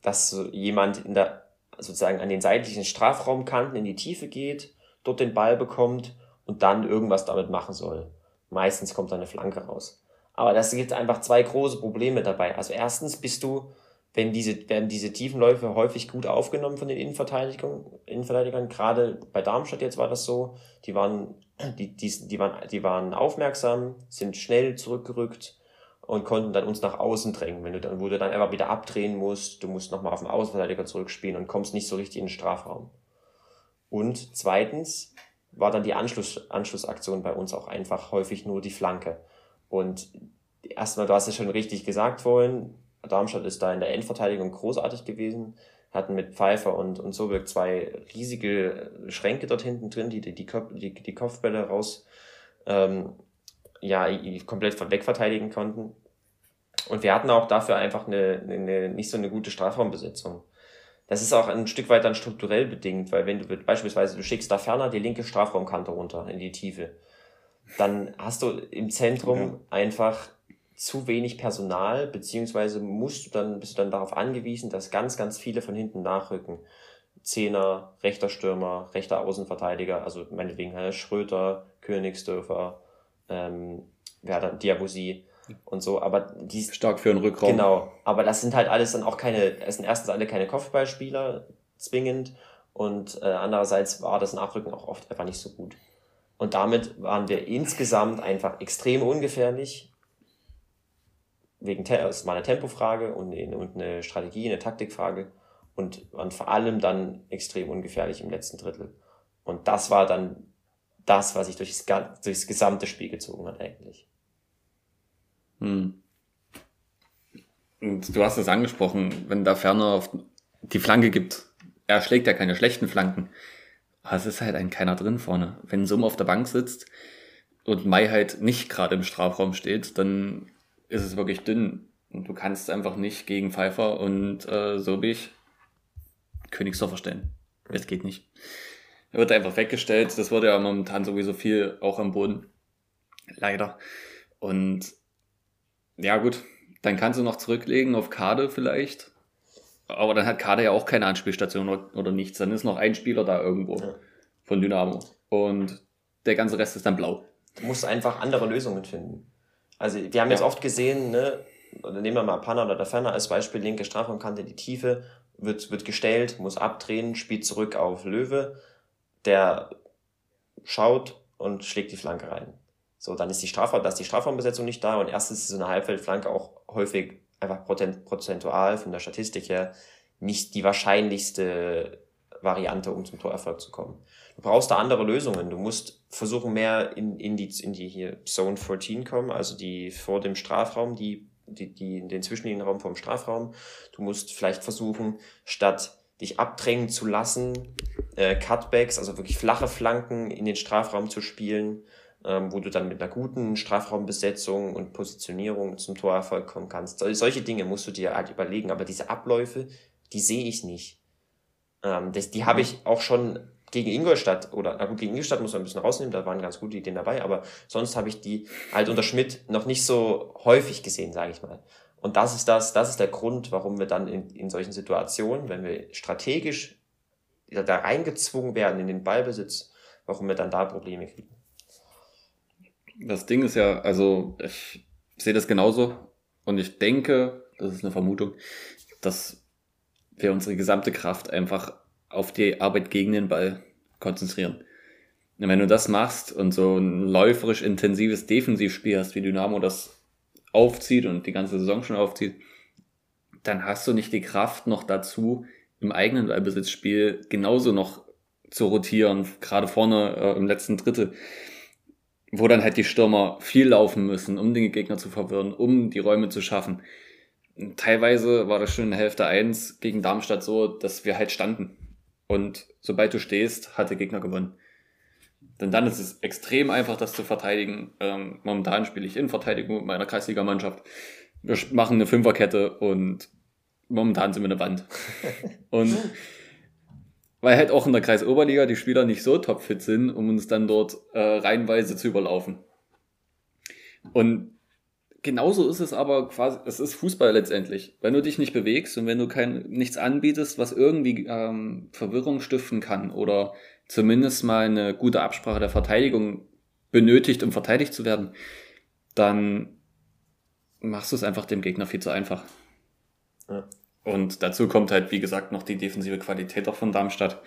dass jemand in der, sozusagen an den seitlichen Strafraumkanten in die Tiefe geht, dort den Ball bekommt und dann irgendwas damit machen soll. Meistens kommt da eine Flanke raus. Aber das gibt einfach zwei große Probleme dabei. Also erstens bist du, wenn diese, werden diese Tiefenläufe häufig gut aufgenommen von den Innenverteidigern, Innenverteidigern. Gerade bei Darmstadt jetzt war das so. Die waren, die, die, die waren, die waren aufmerksam, sind schnell zurückgerückt und konnten dann uns nach außen drängen. Wenn du dann, wo du dann einfach wieder abdrehen musst, du musst nochmal auf den Außenverteidiger zurückspielen und kommst nicht so richtig in den Strafraum. Und zweitens war dann die Anschluss, Anschlussaktion bei uns auch einfach häufig nur die Flanke. Und erstmal, du hast es schon richtig gesagt vorhin, Darmstadt ist da in der Endverteidigung großartig gewesen, hatten mit Pfeiffer und, und Sobek zwei riesige Schränke dort hinten drin, die die, die, die, die Kopfbälle raus ähm, ja, komplett wegverteidigen konnten. Und wir hatten auch dafür einfach eine, eine, nicht so eine gute Strafraumbesetzung. Das ist auch ein Stück weit dann strukturell bedingt, weil wenn du beispielsweise, du schickst da ferner die linke Strafraumkante runter in die Tiefe, dann hast du im Zentrum ja. einfach zu wenig Personal, beziehungsweise musst du dann, bist du dann darauf angewiesen, dass ganz, ganz viele von hinten nachrücken. Zehner, rechter Stürmer, rechter Außenverteidiger, also meinetwegen Herr Schröter, Königsdörfer, ähm, wer dann Diabosi und so, aber die stark für einen Rückraum. Genau, aber das sind halt alles dann auch keine, es sind erstens alle keine Kopfballspieler zwingend und äh, andererseits war das Nachrücken auch oft einfach nicht so gut. Und damit waren wir insgesamt einfach extrem ungefährlich. Wegen, es war eine Tempofrage und eine, und eine Strategie, eine Taktikfrage und waren vor allem dann extrem ungefährlich im letzten Drittel. Und das war dann das, was sich durchs, durchs gesamte Spiel gezogen hat eigentlich. Hm. Und du hast es angesprochen, wenn da Ferner auf die Flanke gibt, er schlägt ja keine schlechten Flanken. Aber es ist halt ein keiner drin vorne. Wenn Summ auf der Bank sitzt und Mai halt nicht gerade im Strafraum steht, dann ist es wirklich dünn. Und du kannst einfach nicht gegen Pfeiffer und äh, Sobich Königsdorfer stellen. Es geht nicht. Er wird einfach weggestellt. Das wurde ja momentan sowieso viel auch am Boden. Leider. Und ja, gut. Dann kannst du noch zurücklegen auf Kade vielleicht. Aber dann hat Kade ja auch keine Anspielstation oder, oder nichts. Dann ist noch ein Spieler da irgendwo ja. von Dynamo. Und der ganze Rest ist dann blau. Du musst einfach andere Lösungen finden. Also, wir haben ja. jetzt oft gesehen, ne, oder nehmen wir mal Panna oder Ferner als Beispiel, linke Strafraumkante, die Tiefe, wird, wird gestellt, muss abdrehen, spielt zurück auf Löwe, der schaut und schlägt die Flanke rein. So, dann ist die Strafraum, da ist die Strafraumbesetzung nicht da und erstens ist so eine Halbfeldflanke auch häufig einfach prozentual von der Statistik her nicht die wahrscheinlichste Variante, um zum Torerfolg zu kommen. Du brauchst da andere Lösungen. Du musst versuchen, mehr in, in die, in die hier Zone 14 kommen, also die vor dem Strafraum, die, die, die, den Zwischenlinienraum vom Strafraum. Du musst vielleicht versuchen, statt dich abdrängen zu lassen, äh, Cutbacks, also wirklich flache Flanken in den Strafraum zu spielen ähm, wo du dann mit einer guten Strafraumbesetzung und Positionierung zum Torerfolg kommen kannst. solche Dinge musst du dir halt überlegen, aber diese Abläufe, die sehe ich nicht. Ähm, das, die habe ich auch schon gegen Ingolstadt oder, na gut, gegen Ingolstadt muss man ein bisschen rausnehmen, da waren ganz gute Ideen dabei, aber sonst habe ich die halt unter Schmidt noch nicht so häufig gesehen, sage ich mal. Und das ist das, das ist der Grund, warum wir dann in, in solchen Situationen, wenn wir strategisch da reingezwungen werden in den Ballbesitz, warum wir dann da Probleme kriegen. Das Ding ist ja, also ich sehe das genauso und ich denke, das ist eine Vermutung, dass wir unsere gesamte Kraft einfach auf die Arbeit gegen den Ball konzentrieren. Und wenn du das machst und so ein läuferisch intensives Defensivspiel hast, wie Dynamo das aufzieht und die ganze Saison schon aufzieht, dann hast du nicht die Kraft noch dazu, im eigenen Ballbesitzspiel genauso noch zu rotieren, gerade vorne äh, im letzten Drittel wo dann halt die Stürmer viel laufen müssen, um den Gegner zu verwirren, um die Räume zu schaffen. teilweise war das schon in der Hälfte eins gegen Darmstadt so, dass wir halt standen. Und sobald du stehst, hat der Gegner gewonnen. Denn dann ist es extrem einfach, das zu verteidigen. Ähm, momentan spiele ich in Verteidigung mit meiner Kreisliga-Mannschaft. Wir machen eine Fünferkette und momentan sind wir eine Wand. und weil halt auch in der Kreisoberliga die Spieler nicht so topfit sind, um uns dann dort äh, reihenweise zu überlaufen. Und genauso ist es aber quasi, es ist Fußball letztendlich. Wenn du dich nicht bewegst und wenn du kein, nichts anbietest, was irgendwie ähm, Verwirrung stiften kann oder zumindest mal eine gute Absprache der Verteidigung benötigt, um verteidigt zu werden, dann machst du es einfach dem Gegner viel zu einfach. Ja. Und dazu kommt halt, wie gesagt, noch die defensive Qualität auch von Darmstadt.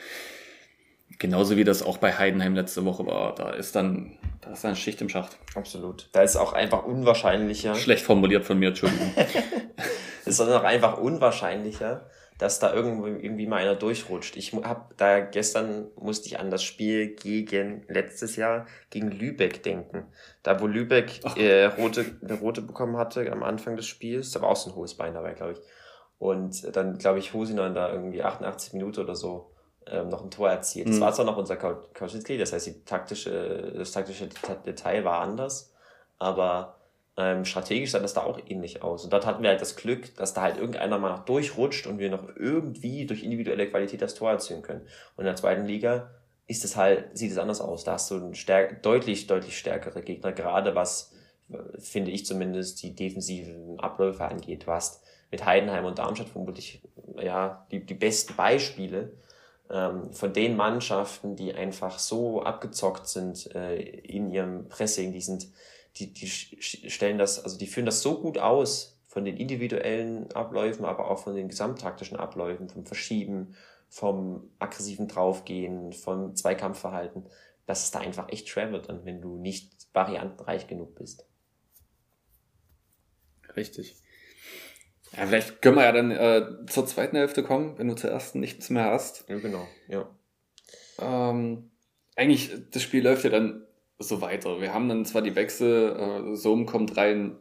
Genauso wie das auch bei Heidenheim letzte Woche war. Da ist dann, da ist dann Schicht im Schacht. Absolut. Da ist auch einfach unwahrscheinlicher. Schlecht formuliert von mir, Entschuldigung. ist dann auch einfach unwahrscheinlicher, dass da irgendwo irgendwie mal einer durchrutscht. Ich habe da gestern musste ich an das Spiel gegen letztes Jahr gegen Lübeck denken. Da wo Lübeck äh, rote eine rote bekommen hatte am Anfang des Spiels, da war auch so ein hohes Bein dabei, glaube ich. Und dann glaube ich Hosinan da irgendwie 88 Minuten oder so ähm, noch ein Tor erzielt. Mhm. Das war zwar noch unser Kauschinski, das heißt die taktische das taktische Detail war anders, aber ähm, strategisch sah das da auch ähnlich aus. Und dort hatten wir halt das Glück, dass da halt irgendeiner mal noch durchrutscht und wir noch irgendwie durch individuelle Qualität das Tor erzielen können. Und in der zweiten Liga ist es halt, sieht es anders aus. Da hast du einen stärk deutlich, deutlich stärkere Gegner, gerade was, finde ich zumindest, die defensiven Abläufe angeht. Du hast mit Heidenheim und Darmstadt vermutlich ja, die, die besten Beispiele ähm, von den Mannschaften, die einfach so abgezockt sind äh, in ihrem Pressing, die sind die, die stellen das, also die führen das so gut aus von den individuellen Abläufen, aber auch von den gesamttaktischen Abläufen, vom Verschieben, vom aggressiven Draufgehen, vom Zweikampfverhalten, dass es da einfach echt schwer wird, wenn du nicht variantenreich genug bist. Richtig. Ja, vielleicht können wir ja dann äh, zur zweiten Hälfte kommen, wenn du zur ersten nichts mehr hast. Ja, genau, ja. Ähm, eigentlich, das Spiel läuft ja dann so weiter. Wir haben dann zwar die Wechsel, äh, Sohm kommt rein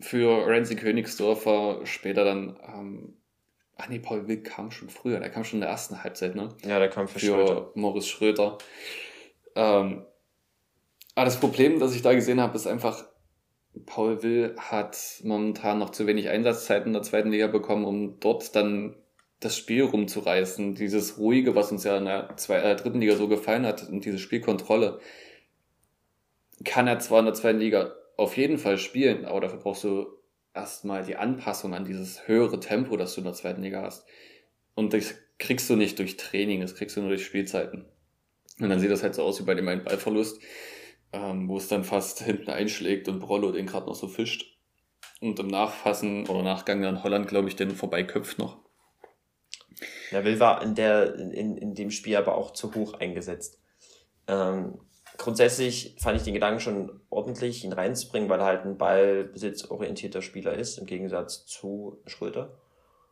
für Renzi Königsdorfer, später dann, ähm, ach nee, Paul Wick kam schon früher, der kam schon in der ersten Halbzeit, ne? Ja, der kam für, für Schröter. Morris Schröter. Ähm, aber das Problem, das ich da gesehen habe, ist einfach, Paul Will hat momentan noch zu wenig Einsatzzeiten in der zweiten Liga bekommen, um dort dann das Spiel rumzureißen. Dieses Ruhige, was uns ja in der zwei, äh, dritten Liga so gefallen hat und diese Spielkontrolle kann er zwar in der zweiten Liga auf jeden Fall spielen, aber dafür brauchst du erstmal die Anpassung an dieses höhere Tempo, das du in der zweiten Liga hast. Und das kriegst du nicht durch Training, das kriegst du nur durch Spielzeiten. Und dann sieht das halt so aus wie bei dem einen Ballverlust, ähm, wo es dann fast hinten einschlägt und Brollo den gerade noch so fischt. Und im Nachfassen oder Nachgang dann Holland, glaube ich, den vorbeiköpft noch. Ja, Will war in, der, in, in dem Spiel aber auch zu hoch eingesetzt. Ähm, grundsätzlich fand ich den Gedanken schon ordentlich, ihn reinzubringen, weil er halt ein ballbesitzorientierter Spieler ist, im Gegensatz zu Schröder.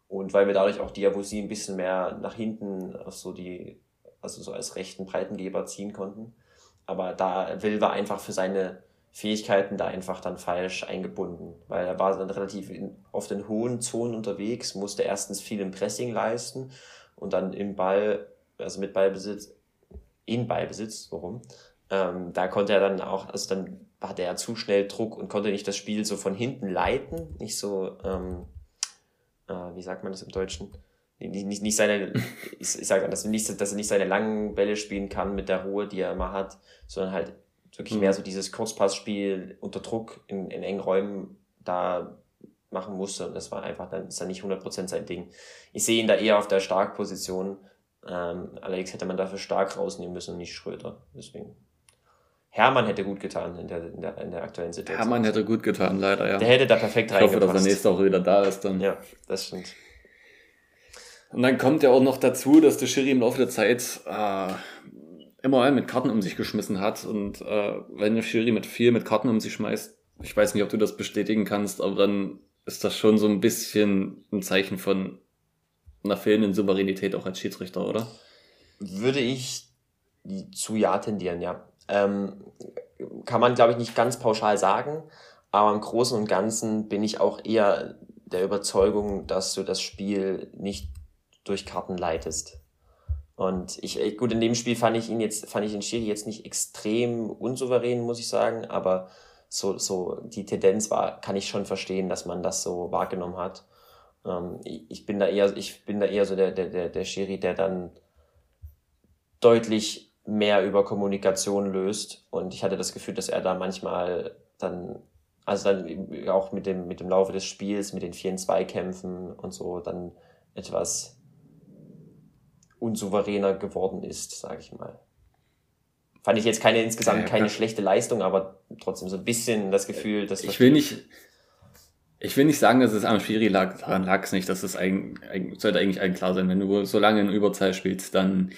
Und weil wir dadurch auch Diabosi ein bisschen mehr nach hinten so die, also so als rechten Breitengeber ziehen konnten. Aber da Will war einfach für seine Fähigkeiten da einfach dann falsch eingebunden, weil er war dann relativ in, auf den hohen Zonen unterwegs, musste erstens viel im Pressing leisten und dann im Ball, also mit Ballbesitz, in Ballbesitz, warum, ähm, da konnte er dann auch, also dann hatte er zu schnell Druck und konnte nicht das Spiel so von hinten leiten, nicht so, ähm, äh, wie sagt man das im Deutschen? Nicht, nicht, nicht seine, ich, ich sage, dass, nicht, dass er nicht seine langen Bälle spielen kann mit der Ruhe, die er immer hat, sondern halt wirklich mhm. mehr so dieses Kurzpassspiel unter Druck in, in engen Räumen da machen musste. Und das war einfach, dann ist er nicht 100% sein Ding. Ich sehe ihn da eher auf der Starkposition. Ähm, allerdings hätte man dafür stark rausnehmen müssen und nicht Schröder. Deswegen Hermann hätte gut getan in der, in der, in der aktuellen Situation. Hermann hätte gut getan, leider, ja. Der hätte da perfekt reingepasst. Ich hoffe, dass er nächste Woche wieder da ist dann. Ja, das stimmt. Und dann kommt ja auch noch dazu, dass der Schiri im Laufe der Zeit äh, immer mit Karten um sich geschmissen hat. Und äh, wenn der Schiri mit viel mit Karten um sich schmeißt, ich weiß nicht, ob du das bestätigen kannst, aber dann ist das schon so ein bisschen ein Zeichen von einer fehlenden Souveränität auch als Schiedsrichter, oder? Würde ich zu ja tendieren, ja. Ähm, kann man, glaube ich, nicht ganz pauschal sagen, aber im Großen und Ganzen bin ich auch eher der Überzeugung, dass du das Spiel nicht durch Karten leitest. Und ich, gut, in dem Spiel fand ich ihn jetzt, fand ich den Schiri jetzt nicht extrem unsouverän, muss ich sagen, aber so, so die Tendenz war, kann ich schon verstehen, dass man das so wahrgenommen hat. Ähm, ich bin da eher, ich bin da eher so der, der, der, der Schiri, der dann deutlich mehr über Kommunikation löst. Und ich hatte das Gefühl, dass er da manchmal dann, also dann auch mit dem, mit dem Laufe des Spiels, mit den vielen Zweikämpfen und so, dann etwas unsouveräner geworden ist, sage ich mal. Fand ich jetzt keine insgesamt ja, keine schlechte Leistung, aber trotzdem so ein bisschen das Gefühl, dass ich will nicht ich will nicht sagen, dass es am Schiri lag, daran lag es nicht, dass es eigentlich, sollte eigentlich allen klar sein, wenn du so lange in Überzahl spielst, dann,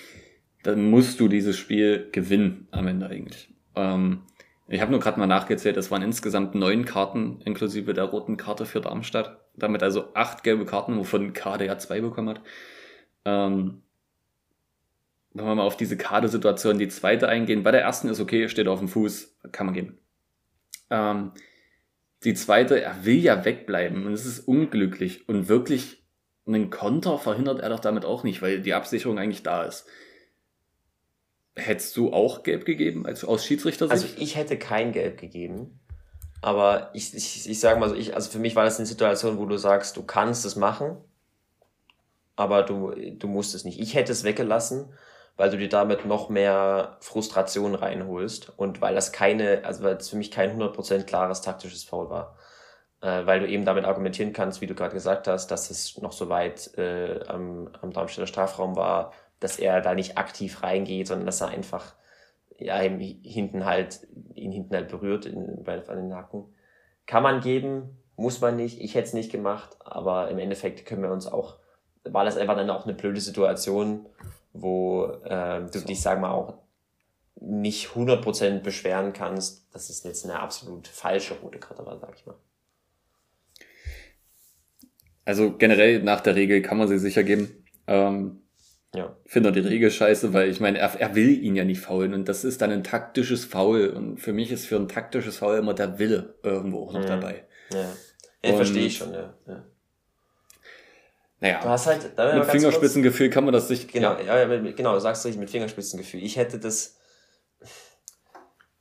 dann musst du dieses Spiel gewinnen am Ende eigentlich. Ähm, ich habe nur gerade mal nachgezählt, es waren insgesamt neun Karten inklusive der roten Karte für Darmstadt. Damit also acht gelbe Karten, wovon Kade ja zwei bekommen hat. Ähm, wenn wir mal auf diese Kadesituation die zweite eingehen. Bei der ersten ist okay, steht auf dem Fuß, kann man gehen. Ähm, die zweite, er will ja wegbleiben und es ist unglücklich und wirklich einen Konter verhindert er doch damit auch nicht, weil die Absicherung eigentlich da ist. Hättest du auch gelb gegeben, als aus Schiedsrichter? Also ich hätte kein Gelb gegeben. Aber ich, ich, ich sage mal so, ich, also für mich war das eine Situation, wo du sagst, du kannst es machen, aber du, du musst es nicht. Ich hätte es weggelassen, weil du dir damit noch mehr Frustration reinholst und weil das keine, also weil es für mich kein 100% klares taktisches Foul war. Äh, weil du eben damit argumentieren kannst, wie du gerade gesagt hast, dass es noch so weit äh, am, am Darmstädter Strafraum war, dass er da nicht aktiv reingeht, sondern dass er einfach ja, ihm hinten halt, ihn hinten halt berührt in, bei, an den Nacken. Kann man geben, muss man nicht. Ich hätte es nicht gemacht, aber im Endeffekt können wir uns auch, war das einfach dann auch eine blöde Situation wo äh, du so. dich, sag mal, auch nicht 100% beschweren kannst, dass es jetzt eine absolut falsche rote Karte war, sag ich mal. Also generell nach der Regel kann man sie sicher geben. Ähm, ja. Finde die Regel scheiße, weil ich meine, er, er will ihn ja nicht faulen und das ist dann ein taktisches Foul und für mich ist für ein taktisches Foul immer der Wille irgendwo auch noch mhm. dabei. Ja, ja verstehe ich schon, ja. ja. Naja, du hast halt, mit Fingerspitzengefühl kann man das sich. Genau, ja, ja genau, du sagst richtig mit Fingerspitzengefühl. Ich hätte das,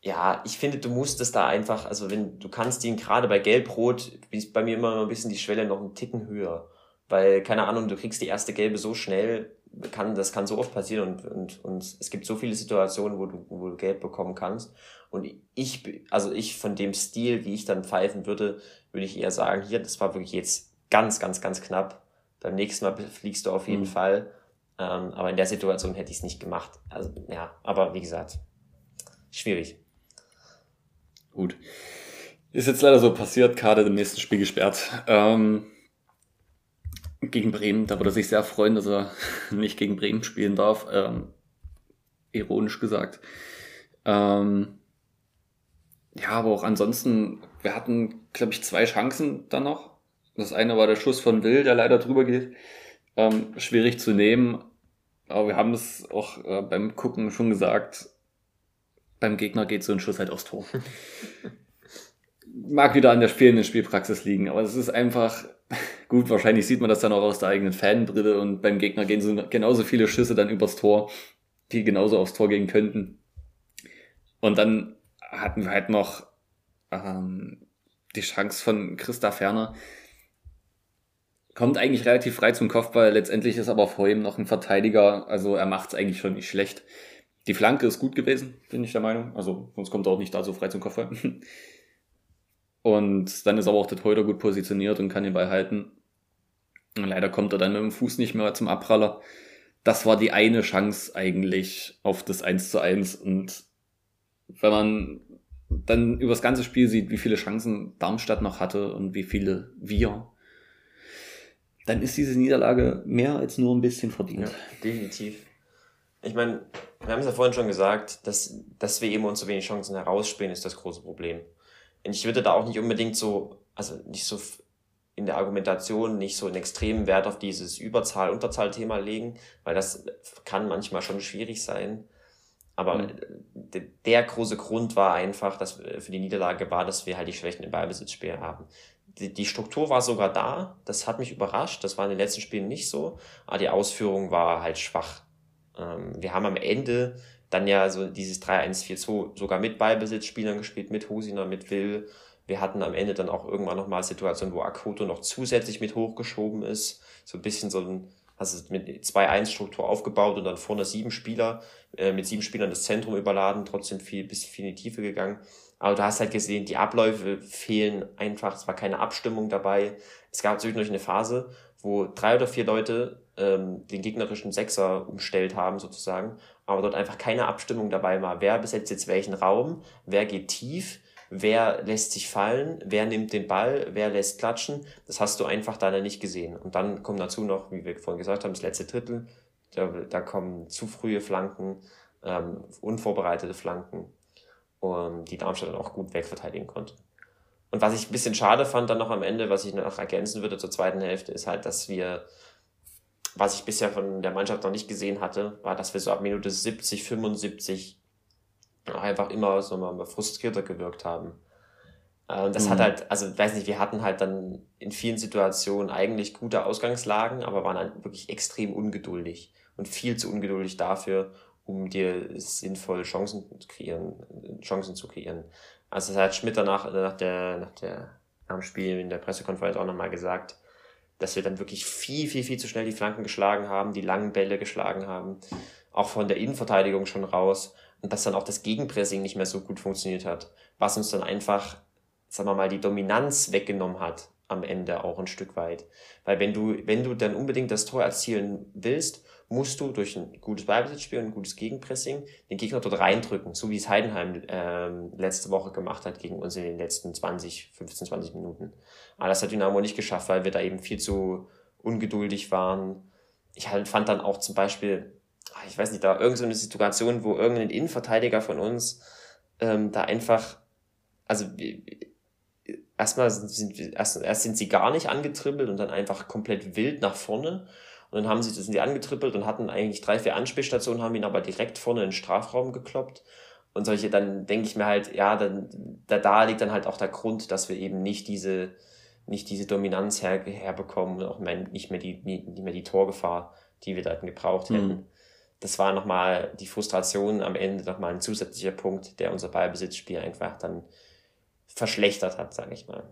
ja, ich finde, du musst es da einfach, also wenn, du kannst ihn gerade bei Gelb-Rot, ist bei mir immer ein bisschen die Schwelle noch einen Ticken höher. Weil, keine Ahnung, du kriegst die erste Gelbe so schnell, kann, das kann so oft passieren und, und, und es gibt so viele Situationen, wo du, wo du Gelb bekommen kannst. Und ich, also ich von dem Stil, wie ich dann pfeifen würde, würde ich eher sagen, hier, das war wirklich jetzt ganz, ganz, ganz knapp beim nächsten Mal fliegst du auf jeden mhm. Fall. Ähm, aber in der Situation hätte ich es nicht gemacht. Also, ja, aber wie gesagt, schwierig. Gut. Ist jetzt leider so passiert, Kade im nächsten Spiel gesperrt. Ähm, gegen Bremen, da würde er sich sehr freuen, dass er nicht gegen Bremen spielen darf. Ähm, ironisch gesagt. Ähm, ja, aber auch ansonsten, wir hatten, glaube ich, zwei Chancen dann noch. Das eine war der Schuss von Will, der leider drüber geht. Ähm, schwierig zu nehmen. Aber wir haben es auch äh, beim Gucken schon gesagt. Beim Gegner geht so ein Schuss halt aufs Tor. Mag wieder an der fehlenden Spielpraxis liegen, aber es ist einfach gut. Wahrscheinlich sieht man das dann auch aus der eigenen Fanbrille und beim Gegner gehen so genauso viele Schüsse dann übers Tor, die genauso aufs Tor gehen könnten. Und dann hatten wir halt noch ähm, die Chance von Christa Ferner, kommt eigentlich relativ frei zum Kopfball. Letztendlich ist aber vor ihm noch ein Verteidiger. Also er macht es eigentlich schon nicht schlecht. Die Flanke ist gut gewesen, bin ich der Meinung. Also sonst kommt er auch nicht da so frei zum Kopfball. Und dann ist aber auch der Torhüter gut positioniert und kann den Ball halten. Und leider kommt er dann mit dem Fuß nicht mehr zum Abpraller. Das war die eine Chance eigentlich auf das 1 zu 1. Und wenn man dann über das ganze Spiel sieht, wie viele Chancen Darmstadt noch hatte und wie viele wir, dann ist diese Niederlage mehr als nur ein bisschen verdient. Ja, definitiv. Ich meine, wir haben es ja vorhin schon gesagt, dass, dass wir eben uns so wenig Chancen herausspielen, ist das große Problem. Und ich würde da auch nicht unbedingt so, also nicht so in der Argumentation nicht so einen extremen Wert auf dieses Überzahl-Unterzahl-Thema legen, weil das kann manchmal schon schwierig sein. Aber mhm. der große Grund war einfach, dass für die Niederlage war, dass wir halt die Schwächen im Ballbesitzspiel haben die, die Struktur war sogar da, das hat mich überrascht, das war in den letzten Spielen nicht so, aber die Ausführung war halt schwach. Ähm, wir haben am Ende dann ja so dieses 3-1-4-2 sogar mit Ballbesitzspielern gespielt, mit Husiner, mit Will. Wir hatten am Ende dann auch irgendwann nochmal Situationen, wo Akoto noch zusätzlich mit hochgeschoben ist. So ein bisschen so ein, also mit 2-1-Struktur aufgebaut und dann vorne sieben Spieler, äh, mit sieben Spielern das Zentrum überladen, trotzdem viel, bis viel in die Tiefe gegangen. Aber du hast halt gesehen, die Abläufe fehlen einfach, es war keine Abstimmung dabei. Es gab zwischendurch eine Phase, wo drei oder vier Leute ähm, den gegnerischen Sechser umstellt haben, sozusagen, aber dort einfach keine Abstimmung dabei war. Wer besetzt jetzt welchen Raum, wer geht tief, wer lässt sich fallen, wer nimmt den Ball, wer lässt klatschen. Das hast du einfach da nicht gesehen. Und dann kommt dazu noch, wie wir vorhin gesagt haben, das letzte Drittel. Da, da kommen zu frühe Flanken, ähm, unvorbereitete Flanken, um, die Darmstadt dann auch gut wegverteidigen konnte. Und was ich ein bisschen schade fand dann noch am Ende, was ich noch ergänzen würde zur zweiten Hälfte, ist halt, dass wir, was ich bisher von der Mannschaft noch nicht gesehen hatte, war, dass wir so ab Minute 70, 75 einfach immer so mal frustrierter gewirkt haben. Und das mhm. hat halt, also weiß nicht, wir hatten halt dann in vielen Situationen eigentlich gute Ausgangslagen, aber waren halt wirklich extrem ungeduldig und viel zu ungeduldig dafür, um dir sinnvoll Chancen zu kreieren, Chancen zu kreieren. Also das hat Schmidt danach, nach der, nach der, dem Spiel in der Pressekonferenz auch nochmal gesagt, dass wir dann wirklich viel, viel, viel zu schnell die Flanken geschlagen haben, die langen Bälle geschlagen haben, auch von der Innenverteidigung schon raus und dass dann auch das Gegenpressing nicht mehr so gut funktioniert hat, was uns dann einfach, sagen wir mal, die Dominanz weggenommen hat am Ende auch ein Stück weit. Weil wenn du, wenn du dann unbedingt das Tor erzielen willst, musst du durch ein gutes Ballbesitzspiel und ein gutes Gegenpressing den Gegner dort reindrücken, so wie es Heidenheim ähm, letzte Woche gemacht hat gegen uns in den letzten 20, 15, 20 Minuten. Aber das hat Dynamo nicht geschafft, weil wir da eben viel zu ungeduldig waren. Ich halt fand dann auch zum Beispiel, Ah, ich weiß nicht, da irgendeine so Situation, wo irgendein Innenverteidiger von uns ähm, da einfach, also erstmal sind, erst, erst sind sie gar nicht angetribbelt und dann einfach komplett wild nach vorne. Und dann haben sie, sind die angetrippelt und hatten eigentlich drei, vier Anspielstationen, haben ihn aber direkt vorne in den Strafraum gekloppt. Und solche, dann denke ich mir halt, ja, dann, da, da liegt dann halt auch der Grund, dass wir eben nicht diese, nicht diese Dominanz her, herbekommen und auch nicht mehr die, nicht mehr die Torgefahr, die wir da gebraucht hätten. Mhm das war nochmal die Frustration am Ende nochmal ein zusätzlicher Punkt, der unser Ballbesitzspiel einfach dann verschlechtert hat, sage ich mal.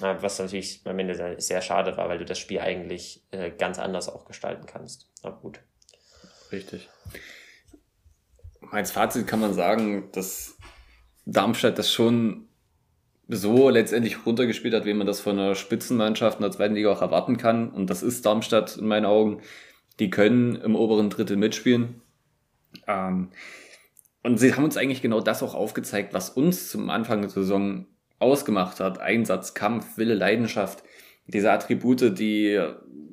Was natürlich am Ende sehr schade war, weil du das Spiel eigentlich äh, ganz anders auch gestalten kannst. Aber gut. Richtig. Als Fazit kann man sagen, dass Darmstadt das schon so letztendlich runtergespielt hat, wie man das von einer Spitzenmannschaft in der zweiten Liga auch erwarten kann. Und das ist Darmstadt in meinen Augen die können im oberen Drittel mitspielen. Ähm, und sie haben uns eigentlich genau das auch aufgezeigt, was uns zum Anfang der Saison ausgemacht hat. Einsatz, Kampf, Wille, Leidenschaft. Diese Attribute, die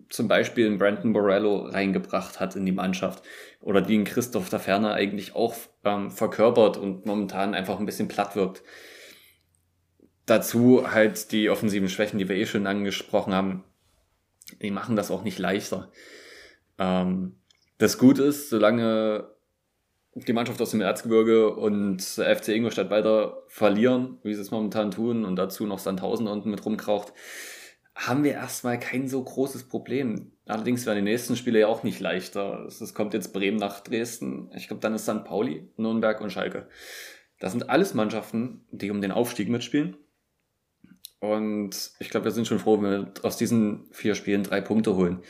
zum Beispiel in Brandon Borello reingebracht hat in die Mannschaft oder die in Christoph Taferner eigentlich auch ähm, verkörpert und momentan einfach ein bisschen platt wirkt. Dazu halt die offensiven Schwächen, die wir eh schon angesprochen haben. Die machen das auch nicht leichter. Ähm, das gut ist, solange die Mannschaft aus dem Erzgebirge und FC Ingolstadt weiter verlieren, wie sie es momentan tun, und dazu noch Sandhausen unten mit rumkraucht, haben wir erstmal kein so großes Problem. Allerdings werden die nächsten Spiele ja auch nicht leichter. Es kommt jetzt Bremen nach Dresden. Ich glaube, dann ist St. Pauli, Nürnberg und Schalke. Das sind alles Mannschaften, die um den Aufstieg mitspielen. Und ich glaube, wir sind schon froh, wenn wir aus diesen vier Spielen drei Punkte holen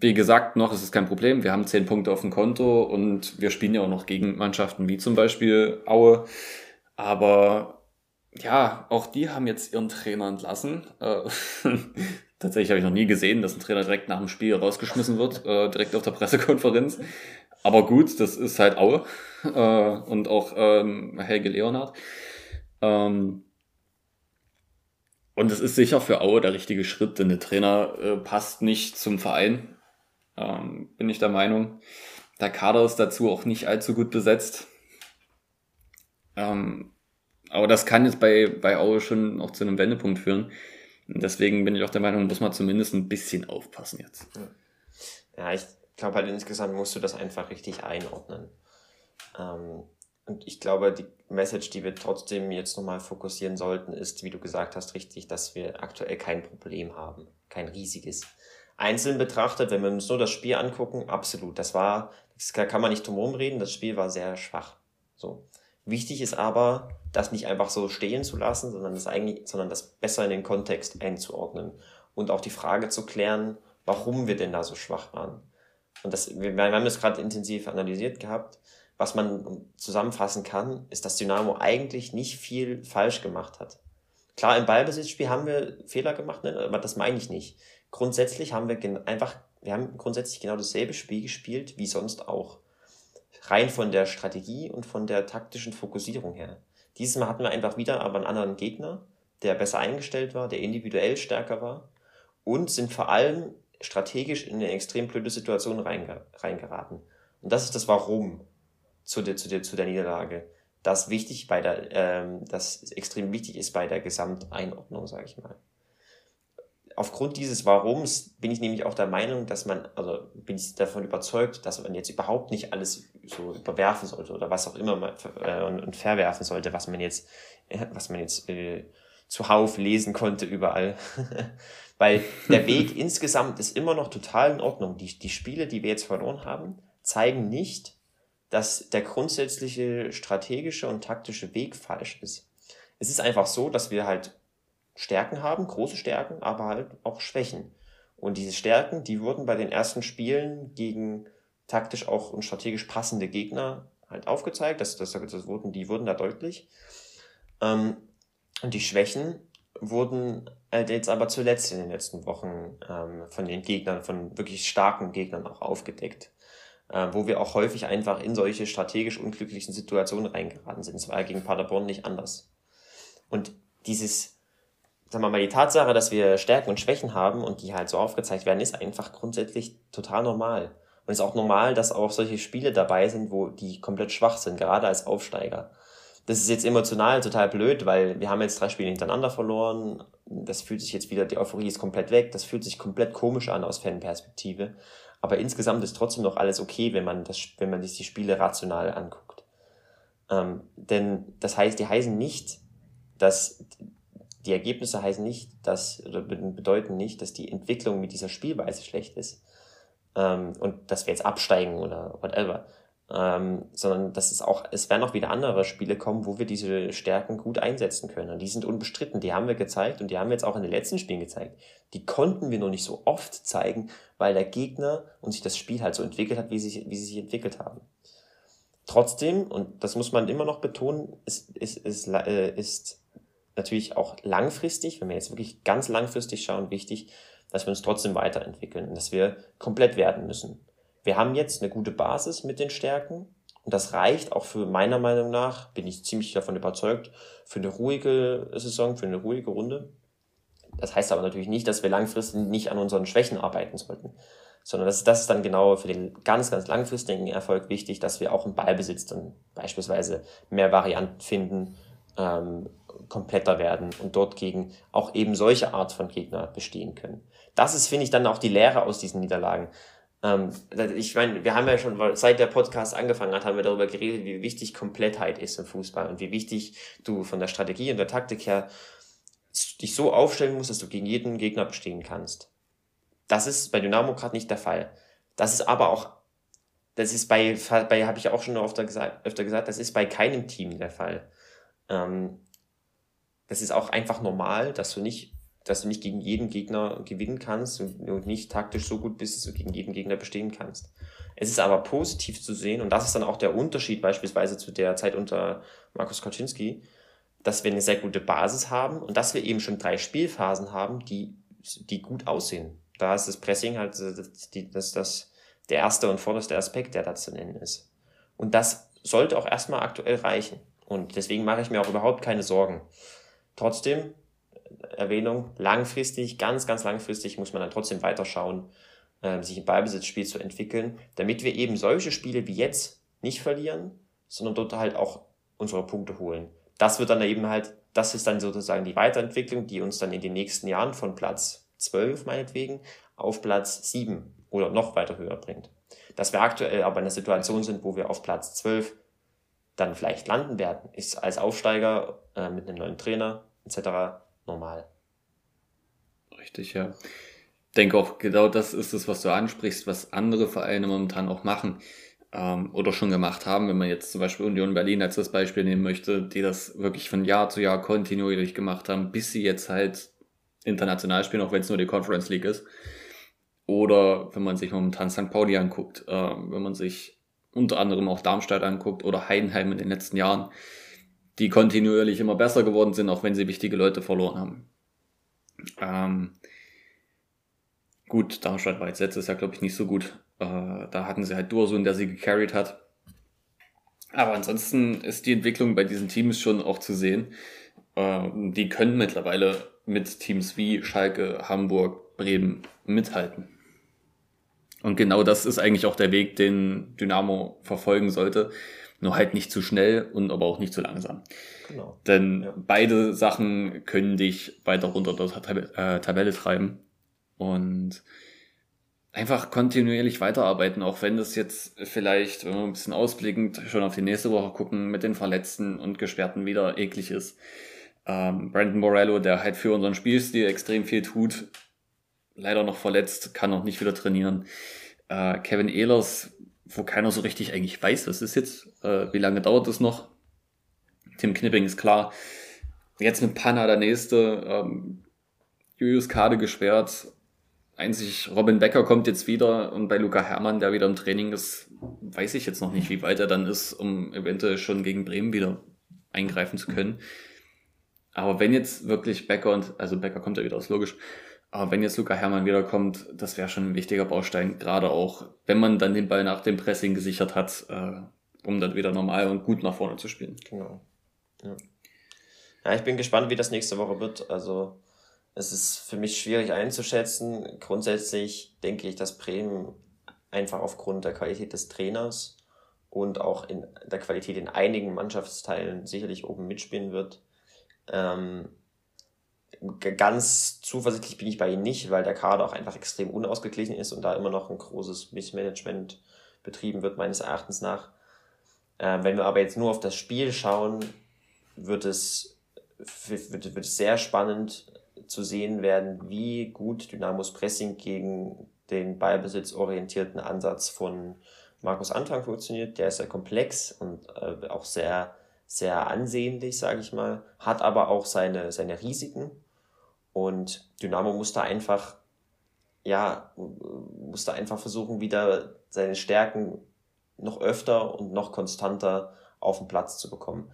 wie gesagt, noch ist es kein Problem. Wir haben zehn Punkte auf dem Konto und wir spielen ja auch noch gegen Mannschaften wie zum Beispiel Aue. Aber ja, auch die haben jetzt ihren Trainer entlassen. Äh, tatsächlich habe ich noch nie gesehen, dass ein Trainer direkt nach dem Spiel rausgeschmissen wird, äh, direkt auf der Pressekonferenz. Aber gut, das ist halt Aue äh, und auch ähm, Helge Leonhardt. Ähm, und es ist sicher für Aue der richtige Schritt, denn der Trainer äh, passt nicht zum Verein ähm, bin ich der Meinung. Der Kader ist dazu auch nicht allzu gut besetzt. Ähm, aber das kann jetzt bei, bei Aue schon auch zu einem Wendepunkt führen. Und deswegen bin ich auch der Meinung, muss man zumindest ein bisschen aufpassen jetzt. Ja, ich glaube halt insgesamt musst du das einfach richtig einordnen. Ähm, Und ich glaube, die Message, die wir trotzdem jetzt nochmal fokussieren sollten, ist, wie du gesagt hast, richtig, dass wir aktuell kein Problem haben. Kein riesiges. Einzeln betrachtet, wenn wir uns nur das Spiel angucken, absolut. Das war, das kann man nicht drum reden, das Spiel war sehr schwach. So. Wichtig ist aber, das nicht einfach so stehen zu lassen, sondern das eigentlich, sondern das besser in den Kontext einzuordnen und auch die Frage zu klären, warum wir denn da so schwach waren. Und das, wir, wir haben das gerade intensiv analysiert gehabt. Was man zusammenfassen kann, ist, dass Dynamo eigentlich nicht viel falsch gemacht hat. Klar, im Ballbesitzspiel haben wir Fehler gemacht, ne? aber das meine ich nicht. Grundsätzlich haben wir einfach, wir haben grundsätzlich genau dasselbe Spiel gespielt wie sonst auch. Rein von der Strategie und von der taktischen Fokussierung her. Dieses Mal hatten wir einfach wieder aber einen anderen Gegner, der besser eingestellt war, der individuell stärker war und sind vor allem strategisch in eine extrem blöde Situation reingeraten. Und das ist das Warum zu der, zu der, zu der Niederlage. Das wichtig bei der, ähm, das extrem wichtig ist bei der Gesamteinordnung, sage ich mal. Aufgrund dieses Warums bin ich nämlich auch der Meinung, dass man, also bin ich davon überzeugt, dass man jetzt überhaupt nicht alles so überwerfen sollte oder was auch immer man, äh, und, und verwerfen sollte, was man jetzt, äh, was man jetzt äh, zuhauf lesen konnte überall. Weil der Weg insgesamt ist immer noch total in Ordnung. Die, die Spiele, die wir jetzt verloren haben, zeigen nicht, dass der grundsätzliche strategische und taktische Weg falsch ist. Es ist einfach so, dass wir halt Stärken haben, große Stärken, aber halt auch Schwächen. Und diese Stärken, die wurden bei den ersten Spielen gegen taktisch auch und strategisch passende Gegner halt aufgezeigt. Das, das, das wurden, die wurden da deutlich. Ähm, und die Schwächen wurden halt jetzt aber zuletzt in den letzten Wochen ähm, von den Gegnern, von wirklich starken Gegnern auch aufgedeckt. Äh, wo wir auch häufig einfach in solche strategisch unglücklichen Situationen reingeraten sind. Es war ja gegen Paderborn nicht anders. Und dieses, sagen wir mal, die Tatsache, dass wir Stärken und Schwächen haben und die halt so aufgezeigt werden, ist einfach grundsätzlich total normal. Und es ist auch normal, dass auch solche Spiele dabei sind, wo die komplett schwach sind, gerade als Aufsteiger das ist jetzt emotional total blöd, weil wir haben jetzt drei Spiele hintereinander verloren. Das fühlt sich jetzt wieder, die Euphorie ist komplett weg. Das fühlt sich komplett komisch an aus Fanperspektive. Aber insgesamt ist trotzdem noch alles okay, wenn man das, wenn man sich die Spiele rational anguckt. Ähm, denn das heißt, die heißen nicht, dass die Ergebnisse heißen nicht, dass oder bedeuten nicht, dass die Entwicklung mit dieser Spielweise schlecht ist ähm, und dass wir jetzt absteigen oder whatever, ähm, sondern dass es auch, es werden auch wieder andere Spiele kommen, wo wir diese Stärken gut einsetzen können. Und die sind unbestritten, die haben wir gezeigt und die haben wir jetzt auch in den letzten Spielen gezeigt. Die konnten wir noch nicht so oft zeigen, weil der Gegner und sich das Spiel halt so entwickelt hat, wie sie, wie sie sich entwickelt haben. Trotzdem, und das muss man immer noch betonen, ist, ist, ist, äh, ist natürlich auch langfristig, wenn wir jetzt wirklich ganz langfristig schauen, wichtig, dass wir uns trotzdem weiterentwickeln und dass wir komplett werden müssen wir haben jetzt eine gute Basis mit den Stärken. Und das reicht auch für meiner Meinung nach, bin ich ziemlich davon überzeugt, für eine ruhige Saison, für eine ruhige Runde. Das heißt aber natürlich nicht, dass wir langfristig nicht an unseren Schwächen arbeiten sollten, sondern das, das ist dann genau für den ganz, ganz langfristigen Erfolg wichtig, dass wir auch im Ballbesitz dann beispielsweise mehr Varianten finden, ähm, kompletter werden und dort gegen auch eben solche Art von Gegner bestehen können. Das ist, finde ich, dann auch die Lehre aus diesen Niederlagen. Ähm, ich meine, wir haben ja schon, seit der Podcast angefangen hat, haben wir darüber geredet, wie wichtig Komplettheit ist im Fußball und wie wichtig du von der Strategie und der Taktik her dich so aufstellen musst, dass du gegen jeden Gegner bestehen kannst. Das ist bei Dynamo gerade nicht der Fall. Das ist aber auch, das ist bei, bei habe ich auch schon öfter gesagt, öfter gesagt, das ist bei keinem Team der Fall. Ähm, das ist auch einfach normal, dass du nicht dass du nicht gegen jeden Gegner gewinnen kannst und nicht taktisch so gut bist, dass du gegen jeden Gegner bestehen kannst. Es ist aber positiv zu sehen, und das ist dann auch der Unterschied beispielsweise zu der Zeit unter Markus Kaczynski, dass wir eine sehr gute Basis haben und dass wir eben schon drei Spielphasen haben, die, die gut aussehen. Da ist das Pressing halt das, das, das, der erste und vorderste Aspekt, der da zu nennen ist. Und das sollte auch erstmal aktuell reichen. Und deswegen mache ich mir auch überhaupt keine Sorgen. Trotzdem Erwähnung, langfristig, ganz, ganz langfristig muss man dann trotzdem weiterschauen, äh, sich im Ballbesitzspiel zu entwickeln, damit wir eben solche Spiele wie jetzt nicht verlieren, sondern dort halt auch unsere Punkte holen. Das wird dann eben halt, das ist dann sozusagen die Weiterentwicklung, die uns dann in den nächsten Jahren von Platz 12 meinetwegen auf Platz 7 oder noch weiter höher bringt. Dass wir aktuell aber in der Situation sind, wo wir auf Platz 12 dann vielleicht landen werden, ist als Aufsteiger äh, mit einem neuen Trainer etc. normal. Richtig, ja. Ich denke auch, genau das ist es, was du ansprichst, was andere Vereine momentan auch machen ähm, oder schon gemacht haben, wenn man jetzt zum Beispiel Union Berlin als das Beispiel nehmen möchte, die das wirklich von Jahr zu Jahr kontinuierlich gemacht haben, bis sie jetzt halt international spielen, auch wenn es nur die Conference League ist. Oder wenn man sich momentan St. Pauli anguckt, äh, wenn man sich unter anderem auch Darmstadt anguckt oder Heidenheim in den letzten Jahren, die kontinuierlich immer besser geworden sind, auch wenn sie wichtige Leute verloren haben. Ähm, gut, Darmstadt war jetzt letztes Jahr, glaube ich, nicht so gut. Äh, da hatten sie halt Dursun, der sie gecarried hat. Aber ansonsten ist die Entwicklung bei diesen Teams schon auch zu sehen. Äh, die können mittlerweile mit Teams wie Schalke, Hamburg, Bremen mithalten. Und genau das ist eigentlich auch der Weg, den Dynamo verfolgen sollte. Nur halt nicht zu schnell und aber auch nicht zu langsam. Genau. Denn ja. beide Sachen können dich weiter runter der Tab äh, Tabelle treiben. Und einfach kontinuierlich weiterarbeiten, auch wenn das jetzt vielleicht, wenn wir ein bisschen ausblickend schon auf die nächste Woche gucken, mit den Verletzten und Gesperrten wieder eklig ist. Ähm, Brandon Morello, der halt für unseren Spielstil extrem viel tut, leider noch verletzt, kann noch nicht wieder trainieren. Äh, Kevin Ehlers, wo keiner so richtig eigentlich weiß, was ist jetzt, äh, wie lange dauert es noch. Tim Knipping ist klar. Jetzt mit Panna der nächste, ähm, Julius Kade gesperrt. Einzig Robin Becker kommt jetzt wieder und bei Luca Hermann, der wieder im Training ist, weiß ich jetzt noch nicht, wie weit er dann ist, um eventuell schon gegen Bremen wieder eingreifen zu können. Aber wenn jetzt wirklich Becker und, also Becker kommt ja wieder aus, logisch, aber wenn jetzt Luca Hermann wiederkommt, das wäre schon ein wichtiger Baustein, gerade auch, wenn man dann den Ball nach dem Pressing gesichert hat, äh, um dann wieder normal und gut nach vorne zu spielen. Genau. Ja. ja, ich bin gespannt, wie das nächste Woche wird. Also, es ist für mich schwierig einzuschätzen. Grundsätzlich denke ich, dass Bremen einfach aufgrund der Qualität des Trainers und auch in der Qualität in einigen Mannschaftsteilen sicherlich oben mitspielen wird. Ähm, ganz zuversichtlich bin ich bei ihm nicht, weil der Kader auch einfach extrem unausgeglichen ist und da immer noch ein großes Missmanagement betrieben wird, meines Erachtens nach. Äh, wenn wir aber jetzt nur auf das Spiel schauen, wird es, wird, wird es sehr spannend zu sehen werden, wie gut Dynamos Pressing gegen den ballbesitzorientierten Ansatz von Markus Anfang funktioniert. Der ist sehr komplex und äh, auch sehr, sehr ansehnlich, sage ich mal, hat aber auch seine, seine Risiken und Dynamo musste einfach, ja, musste einfach versuchen, wieder seine Stärken noch öfter und noch konstanter auf den Platz zu bekommen.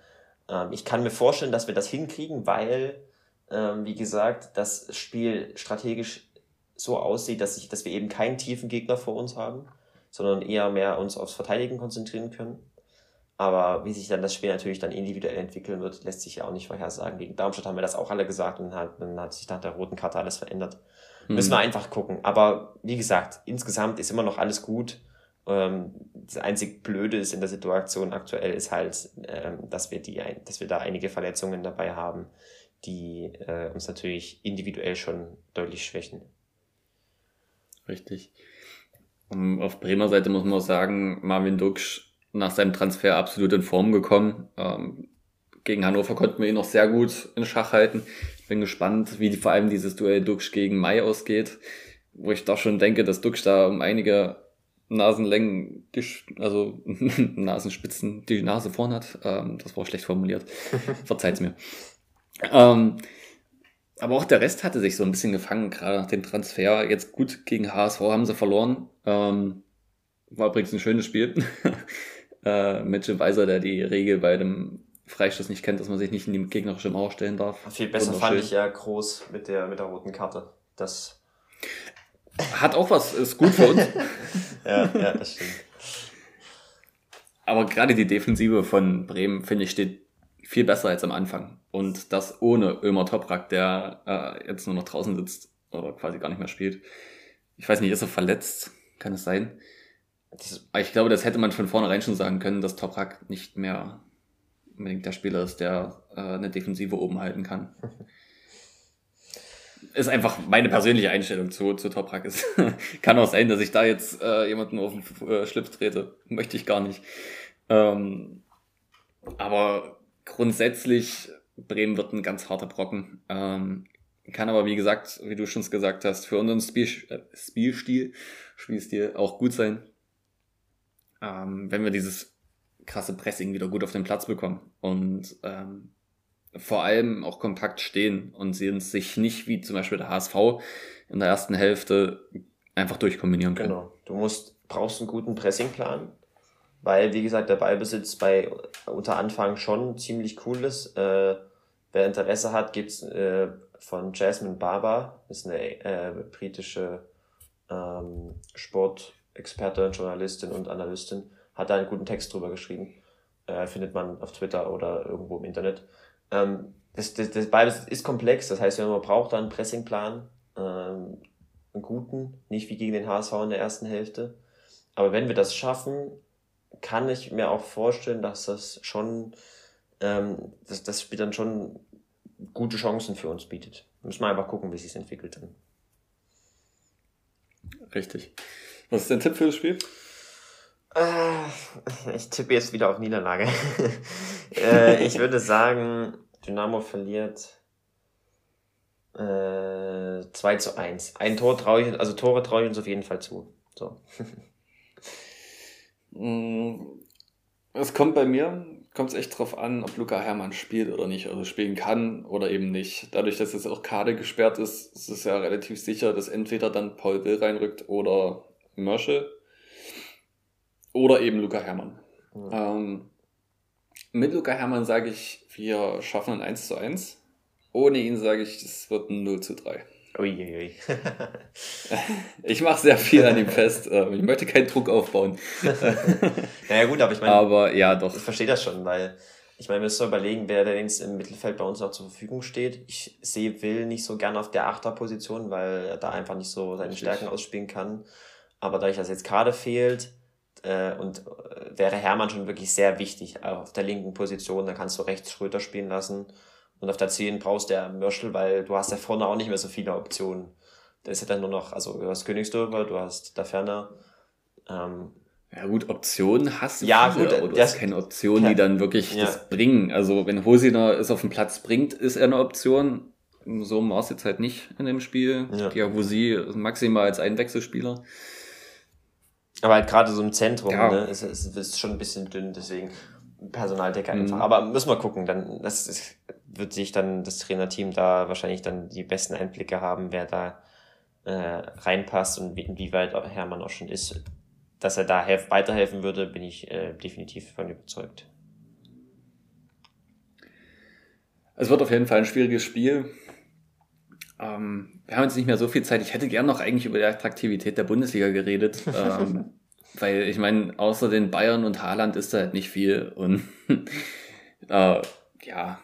Ähm, ich kann mir vorstellen, dass wir das hinkriegen, weil, ähm, wie gesagt, das Spiel strategisch so aussieht, dass, ich, dass wir eben keinen tiefen Gegner vor uns haben, sondern eher mehr uns aufs Verteidigen konzentrieren können. Aber wie sich dann das Spiel natürlich dann individuell entwickeln wird, lässt sich ja auch nicht vorhersagen. Gegen Darmstadt haben wir das auch alle gesagt und hat, dann hat sich nach der roten Karte alles verändert. Mhm. Müssen wir einfach gucken. Aber wie gesagt, insgesamt ist immer noch alles gut. Ähm, das einzig Blöde ist in der Situation aktuell ist halt, ähm, dass wir die, dass wir da einige Verletzungen dabei haben, die äh, uns natürlich individuell schon deutlich schwächen. Richtig. auf Bremer Seite muss man auch sagen, Marvin Duksch nach seinem Transfer absolut in Form gekommen. Ähm, gegen Hannover konnten wir ihn noch sehr gut in Schach halten. Ich bin gespannt, wie die, vor allem dieses Duell Duxch gegen Mai ausgeht, wo ich doch schon denke, dass Duxch da um einige Nasenlängen, also Nasenspitzen, die Nase vorn hat. Ähm, das war schlecht formuliert. Verzeiht's mir. Ähm, aber auch der Rest hatte sich so ein bisschen gefangen, gerade nach dem Transfer. Jetzt gut gegen HSV haben sie verloren. Ähm, war übrigens ein schönes Spiel. äh, Mitchell Weiser, der die Regel bei dem Freistoß nicht kennt, dass man sich nicht in die gegnerische Mauer stellen darf. Viel besser fand ich ja groß mit der, mit der roten Karte. Das hat auch was, ist gut für uns. ja, ja, das stimmt. Aber gerade die Defensive von Bremen, finde ich, steht viel besser als am Anfang. Und das ohne Ömer Toprak, der äh, jetzt nur noch draußen sitzt oder quasi gar nicht mehr spielt. Ich weiß nicht, ist er verletzt? Kann es sein? Ich glaube, das hätte man von vornherein schon sagen können, dass Toprak nicht mehr unbedingt der Spieler ist, der äh, eine Defensive oben halten kann. ist einfach meine persönliche Einstellung zu, zu Toprak. Es kann auch sein, dass ich da jetzt äh, jemanden auf den äh, Schlips trete. Möchte ich gar nicht. Ähm, aber grundsätzlich, Bremen wird ein ganz harter Brocken. Ähm, kann aber, wie gesagt, wie du schon gesagt hast, für unseren Spiel, äh, Spielstil, Spielstil auch gut sein, ähm, wenn wir dieses krasse Pressing wieder gut auf den Platz bekommen und ähm, vor allem auch kompakt stehen und sie uns sich nicht wie zum Beispiel der HSV in der ersten Hälfte einfach durchkombinieren können. Genau. Du musst, brauchst einen guten Pressingplan, weil, wie gesagt, der Ballbesitz bei unter Anfang schon ziemlich cool ist. Äh, wer Interesse hat, gibt's äh, von Jasmine Barber, ist eine äh, britische ähm, Sportexpertin, Journalistin und Analystin, hat da einen guten Text drüber geschrieben. Äh, findet man auf Twitter oder irgendwo im Internet. Ähm, das, das, das beides ist komplex, das heißt, man braucht da einen Pressingplan, ähm, einen guten, nicht wie gegen den HSV in der ersten Hälfte. Aber wenn wir das schaffen, kann ich mir auch vorstellen, dass das schon, ähm, dass das Spiel dann schon gute Chancen für uns bietet. Müssen wir einfach gucken, wie sich entwickelt dann. Richtig. Was ist dein Tipp für das Spiel? Äh, ich tippe jetzt wieder auf Niederlage. äh, ich würde sagen, Dynamo verliert äh, 2 zu 1. Ein Tor traue ich, also Tore traue ich uns auf jeden Fall zu. So. Mm, es kommt bei mir, kommt es echt drauf an, ob Luca Hermann spielt oder nicht, also spielen kann oder eben nicht. Dadurch, dass jetzt auch Kade gesperrt ist, ist es ja relativ sicher, dass entweder dann Paul Will reinrückt oder Mörsche oder eben Luca Hermann. Mhm. Ähm, mit Luca Hermann sage ich, wir schaffen ein 1 zu 1. Ohne ihn sage ich, es wird ein 0 zu 3. Uiuiui. ich mache sehr viel an ihm fest. Ähm, ich möchte keinen Druck aufbauen. naja gut, aber ich meine... Aber ja, doch. Ich verstehe das schon, weil ich meine, wir müssen überlegen, wer denn jetzt im Mittelfeld bei uns noch zur Verfügung steht. Ich sehe Will nicht so gern auf der Achterposition, weil er da einfach nicht so seine Stärken ausspielen kann. Aber dadurch, dass jetzt Kade fehlt, äh, und äh, wäre Hermann schon wirklich sehr wichtig auf der linken Position. Da kannst du rechts Schröter spielen lassen. Und auf der 10 brauchst du ja Mörschel, weil du hast ja vorne auch nicht mehr so viele Optionen. Da ist ja dann nur noch, also du hast Königsdörfer, du hast da Ferner. Ähm, ja gut, Optionen hast du ja, viele, gut, aber du hast keine Optionen, die dann wirklich ja. das bringen. Also wenn Hosiner es auf den Platz bringt, ist er eine Option. So war es jetzt halt nicht in dem Spiel. Ja. Diabusi maximal als Einwechselspieler. Aber halt gerade so im Zentrum, ja. ne, ist, ist, ist schon ein bisschen dünn, deswegen Personaldecker mhm. einfach. Aber müssen wir gucken, dann das, das wird sich dann das Trainerteam da wahrscheinlich dann die besten Einblicke haben, wer da äh, reinpasst und inwieweit Hermann auch schon ist. Dass er da helf, weiterhelfen würde, bin ich äh, definitiv von überzeugt. Es wird auf jeden Fall ein schwieriges Spiel. Ähm, wir haben jetzt nicht mehr so viel Zeit. Ich hätte gern noch eigentlich über die Attraktivität der Bundesliga geredet. ähm, weil ich meine, außer den Bayern und Haaland ist da halt nicht viel. Und äh, ja,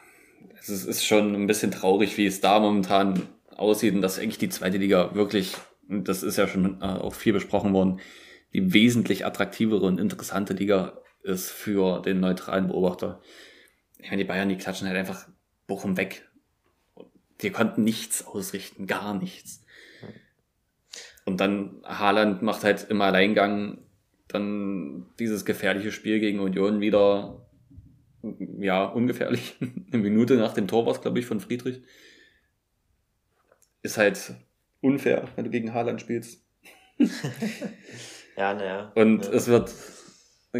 es ist, ist, schon ein bisschen traurig, wie es da momentan aussieht und dass eigentlich die zweite Liga wirklich, und das ist ja schon äh, auch viel besprochen worden, die wesentlich attraktivere und interessante Liga ist für den neutralen Beobachter. Ich meine, die Bayern, die klatschen halt einfach Bochum weg die konnten nichts ausrichten, gar nichts. Und dann Haaland macht halt im Alleingang dann dieses gefährliche Spiel gegen Union wieder, ja, ungefährlich. Eine Minute nach dem Tor war es, glaube ich, von Friedrich. Ist halt unfair, wenn du gegen Haaland spielst. ja, naja. Und ja. es wird,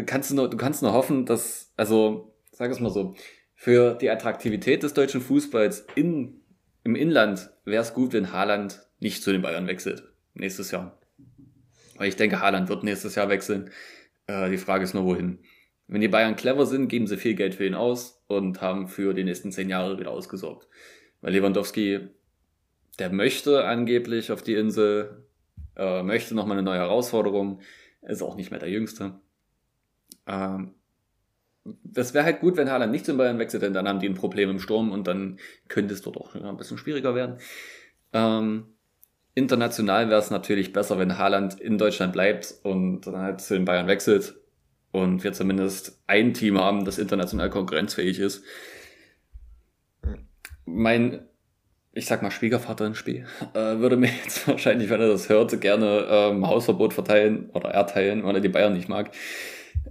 kannst du, nur, du kannst nur hoffen, dass, also, sag es mal so, für die Attraktivität des deutschen Fußballs in im Inland wäre es gut, wenn Haaland nicht zu den Bayern wechselt nächstes Jahr. Weil ich denke, Haaland wird nächstes Jahr wechseln. Äh, die Frage ist nur, wohin. Wenn die Bayern clever sind, geben sie viel Geld für ihn aus und haben für die nächsten zehn Jahre wieder ausgesorgt. Weil Lewandowski, der möchte angeblich auf die Insel, äh, möchte nochmal eine neue Herausforderung, ist auch nicht mehr der Jüngste. Ähm, das wäre halt gut, wenn Haaland nicht zum Bayern wechselt, denn dann haben die ein Problem im Sturm und dann könnte es dort auch ein bisschen schwieriger werden. Ähm, international wäre es natürlich besser, wenn Haaland in Deutschland bleibt und dann halt zu den Bayern wechselt und wir zumindest ein Team haben, das international konkurrenzfähig ist. Mein, ich sag mal Schwiegervater im Spiel, äh, würde mir jetzt wahrscheinlich, wenn er das hört, gerne ähm, Hausverbot verteilen oder erteilen, weil er die Bayern nicht mag.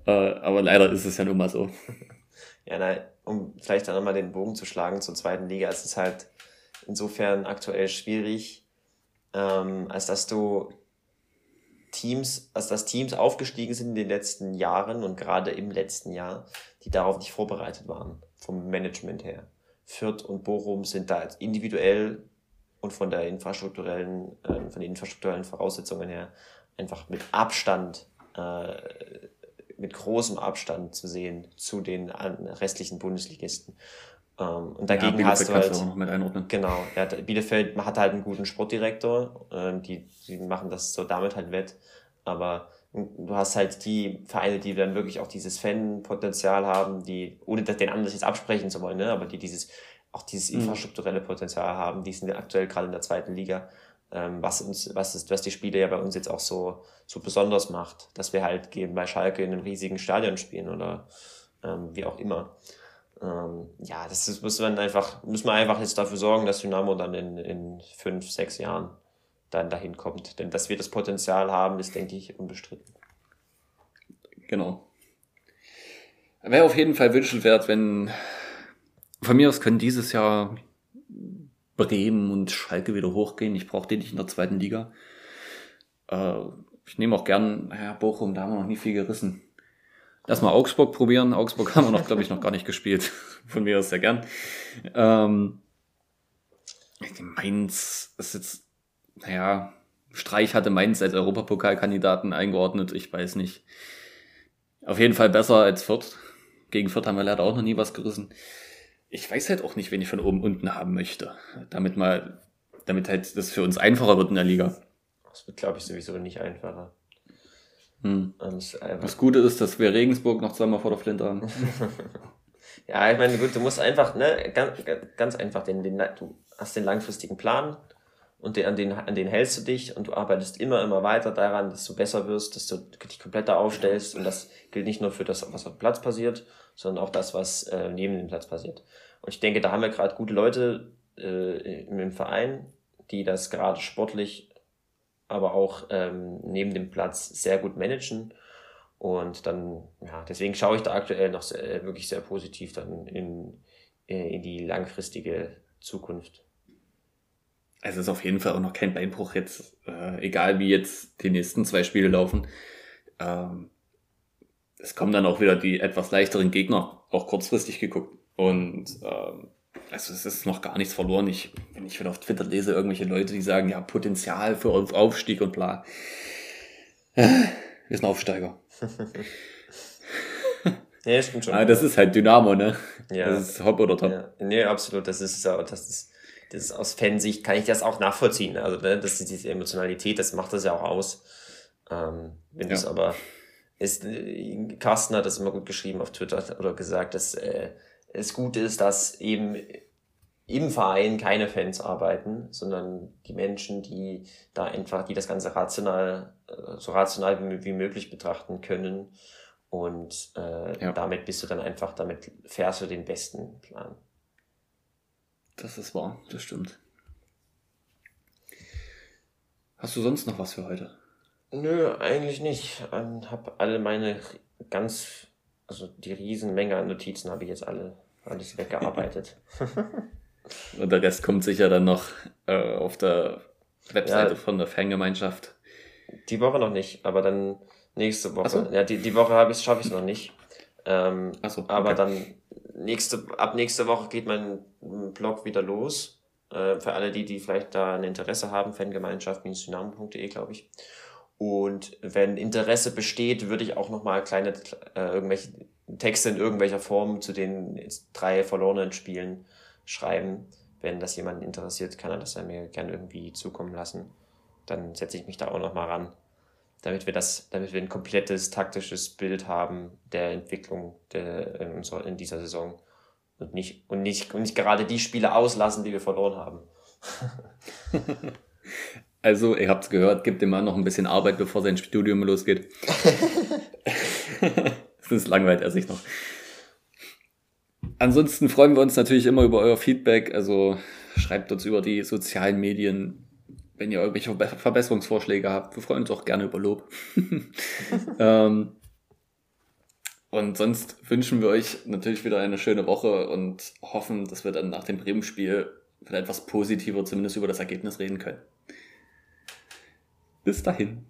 Äh, aber leider ist es ja nun mal so. Ja, na, um vielleicht dann nochmal den Bogen zu schlagen zur zweiten Liga, ist es halt insofern aktuell schwierig, ähm, als dass du Teams, als dass Teams aufgestiegen sind in den letzten Jahren und gerade im letzten Jahr, die darauf nicht vorbereitet waren, vom Management her. Fürth und Bochum sind da individuell und von der infrastrukturellen, äh, von den infrastrukturellen Voraussetzungen her einfach mit Abstand, äh, mit großem Abstand zu sehen zu den restlichen Bundesligisten. Ähm, und dagegen ja, hast du halt, auch noch mit einordnen. genau, ja, Bielefeld hat halt einen guten Sportdirektor, ähm, die, die machen das so damit halt wett, aber du hast halt die Vereine, die dann wirklich auch dieses Fanpotenzial haben, die, ohne den anderen jetzt absprechen zu wollen, ne, aber die dieses, auch dieses mhm. infrastrukturelle Potenzial haben, die sind aktuell gerade in der zweiten Liga, was uns, was ist, was die Spiele ja bei uns jetzt auch so, so besonders macht, dass wir halt gegen bei Schalke in einem riesigen Stadion spielen oder ähm, wie auch immer ähm, ja, das ist, muss man einfach, muss man einfach jetzt dafür sorgen, dass Dynamo dann in, in fünf, sechs Jahren dann dahin kommt. Denn dass wir das Potenzial haben, ist, denke ich, unbestritten. Genau. Wäre auf jeden Fall wünschenswert, wenn von mir aus können dieses Jahr Bremen und Schalke wieder hochgehen. Ich brauche den nicht in der zweiten Liga. Äh, ich nehme auch gern, naja, Bochum, da haben wir noch nie viel gerissen. Lass mal Augsburg probieren. Augsburg haben wir noch, glaube ich, noch gar nicht gespielt. Von mir aus sehr gern. Ähm, Mainz ist jetzt, naja, Streich hatte Mainz als Europapokalkandidaten eingeordnet. Ich weiß nicht. Auf jeden Fall besser als Fürth. Gegen Fürth haben wir leider auch noch nie was gerissen. Ich weiß halt auch nicht, wen ich von oben unten haben möchte. Damit mal, damit halt das für uns einfacher wird in der Liga. Das wird, glaube ich, sowieso nicht einfacher. Hm. Das Gute ist, dass wir Regensburg noch zweimal vor der Flinte haben. ja, ich meine, gut, du musst einfach, ne, ganz, ganz einfach, den, den, du hast den langfristigen Plan und den, an, den, an den hältst du dich und du arbeitest immer, immer weiter daran, dass du besser wirst, dass du dich kompletter aufstellst und das gilt nicht nur für das, was auf dem Platz passiert, sondern auch das, was äh, neben dem Platz passiert. Und ich denke, da haben wir gerade gute Leute äh, im Verein, die das gerade sportlich aber auch ähm, neben dem Platz sehr gut managen. Und dann, ja, deswegen schaue ich da aktuell noch sehr, wirklich sehr positiv dann in, äh, in die langfristige Zukunft. Also ist auf jeden Fall auch noch kein Beinbruch jetzt, äh, egal wie jetzt die nächsten zwei Spiele laufen. Ähm, es kommen dann auch wieder die etwas leichteren Gegner, auch kurzfristig geguckt. Und ähm, also es ist noch gar nichts verloren. Ich, wenn ich wieder auf Twitter lese, irgendwelche Leute, die sagen, ja, Potenzial für Aufstieg und bla. wir sind Aufsteiger. ja, stimmt schon. Aber das ist halt Dynamo, ne? Ja. Das ist Hopp oder Top. Ja. Nee, absolut. Das ist, das ist, das ist aus Fansicht kann ich das auch nachvollziehen. Also, ne, das ist diese Emotionalität, das macht das ja auch aus. Ähm, wenn ja. du aber, ist, äh, Carsten hat das immer gut geschrieben auf Twitter oder gesagt, dass, äh, es gut ist, dass eben im Verein keine Fans arbeiten, sondern die Menschen, die da einfach, die das Ganze rational, äh, so rational wie, wie möglich betrachten können. Und äh, ja. damit bist du dann einfach, damit fährst du den besten Plan. Das ist wahr, das stimmt. Hast du sonst noch was für heute? Nö, eigentlich nicht. Ich ähm, habe alle meine ganz also die Riesenmenge an Notizen habe ich jetzt alle alles weggearbeitet. Und der Rest kommt sicher dann noch äh, auf der Webseite ja, von der Fangemeinschaft. Die Woche noch nicht, aber dann nächste Woche. So. Ja, die, die Woche habe ich schaffe ich es noch nicht. Ähm, so, okay. Aber dann nächste, ab nächste Woche geht mein Blog wieder los. Äh, für alle die, die vielleicht da ein Interesse haben, fangemeinschaft-dynamo.de, glaube ich. Und wenn Interesse besteht, würde ich auch nochmal kleine äh, irgendwelche Texte in irgendwelcher Form zu den drei verlorenen Spielen schreiben. Wenn das jemanden interessiert, kann er das ja mir gerne irgendwie zukommen lassen. Dann setze ich mich da auch nochmal ran, damit wir das, damit wir ein komplettes taktisches Bild haben der Entwicklung der, in, in dieser Saison und nicht, und nicht, und nicht gerade die Spiele auslassen, die wir verloren haben. Also, ihr habt es gehört, gibt dem Mann noch ein bisschen Arbeit, bevor sein Studium losgeht. Sonst langweilt er sich noch. Ansonsten freuen wir uns natürlich immer über euer Feedback. Also schreibt uns über die sozialen Medien, wenn ihr irgendwelche Verbesserungsvorschläge habt. Wir freuen uns auch gerne über Lob. ähm, Und sonst wünschen wir euch natürlich wieder eine schöne Woche und hoffen, dass wir dann nach dem Bremen-Spiel wieder etwas positiver zumindest über das Ergebnis reden können. Bis dahin.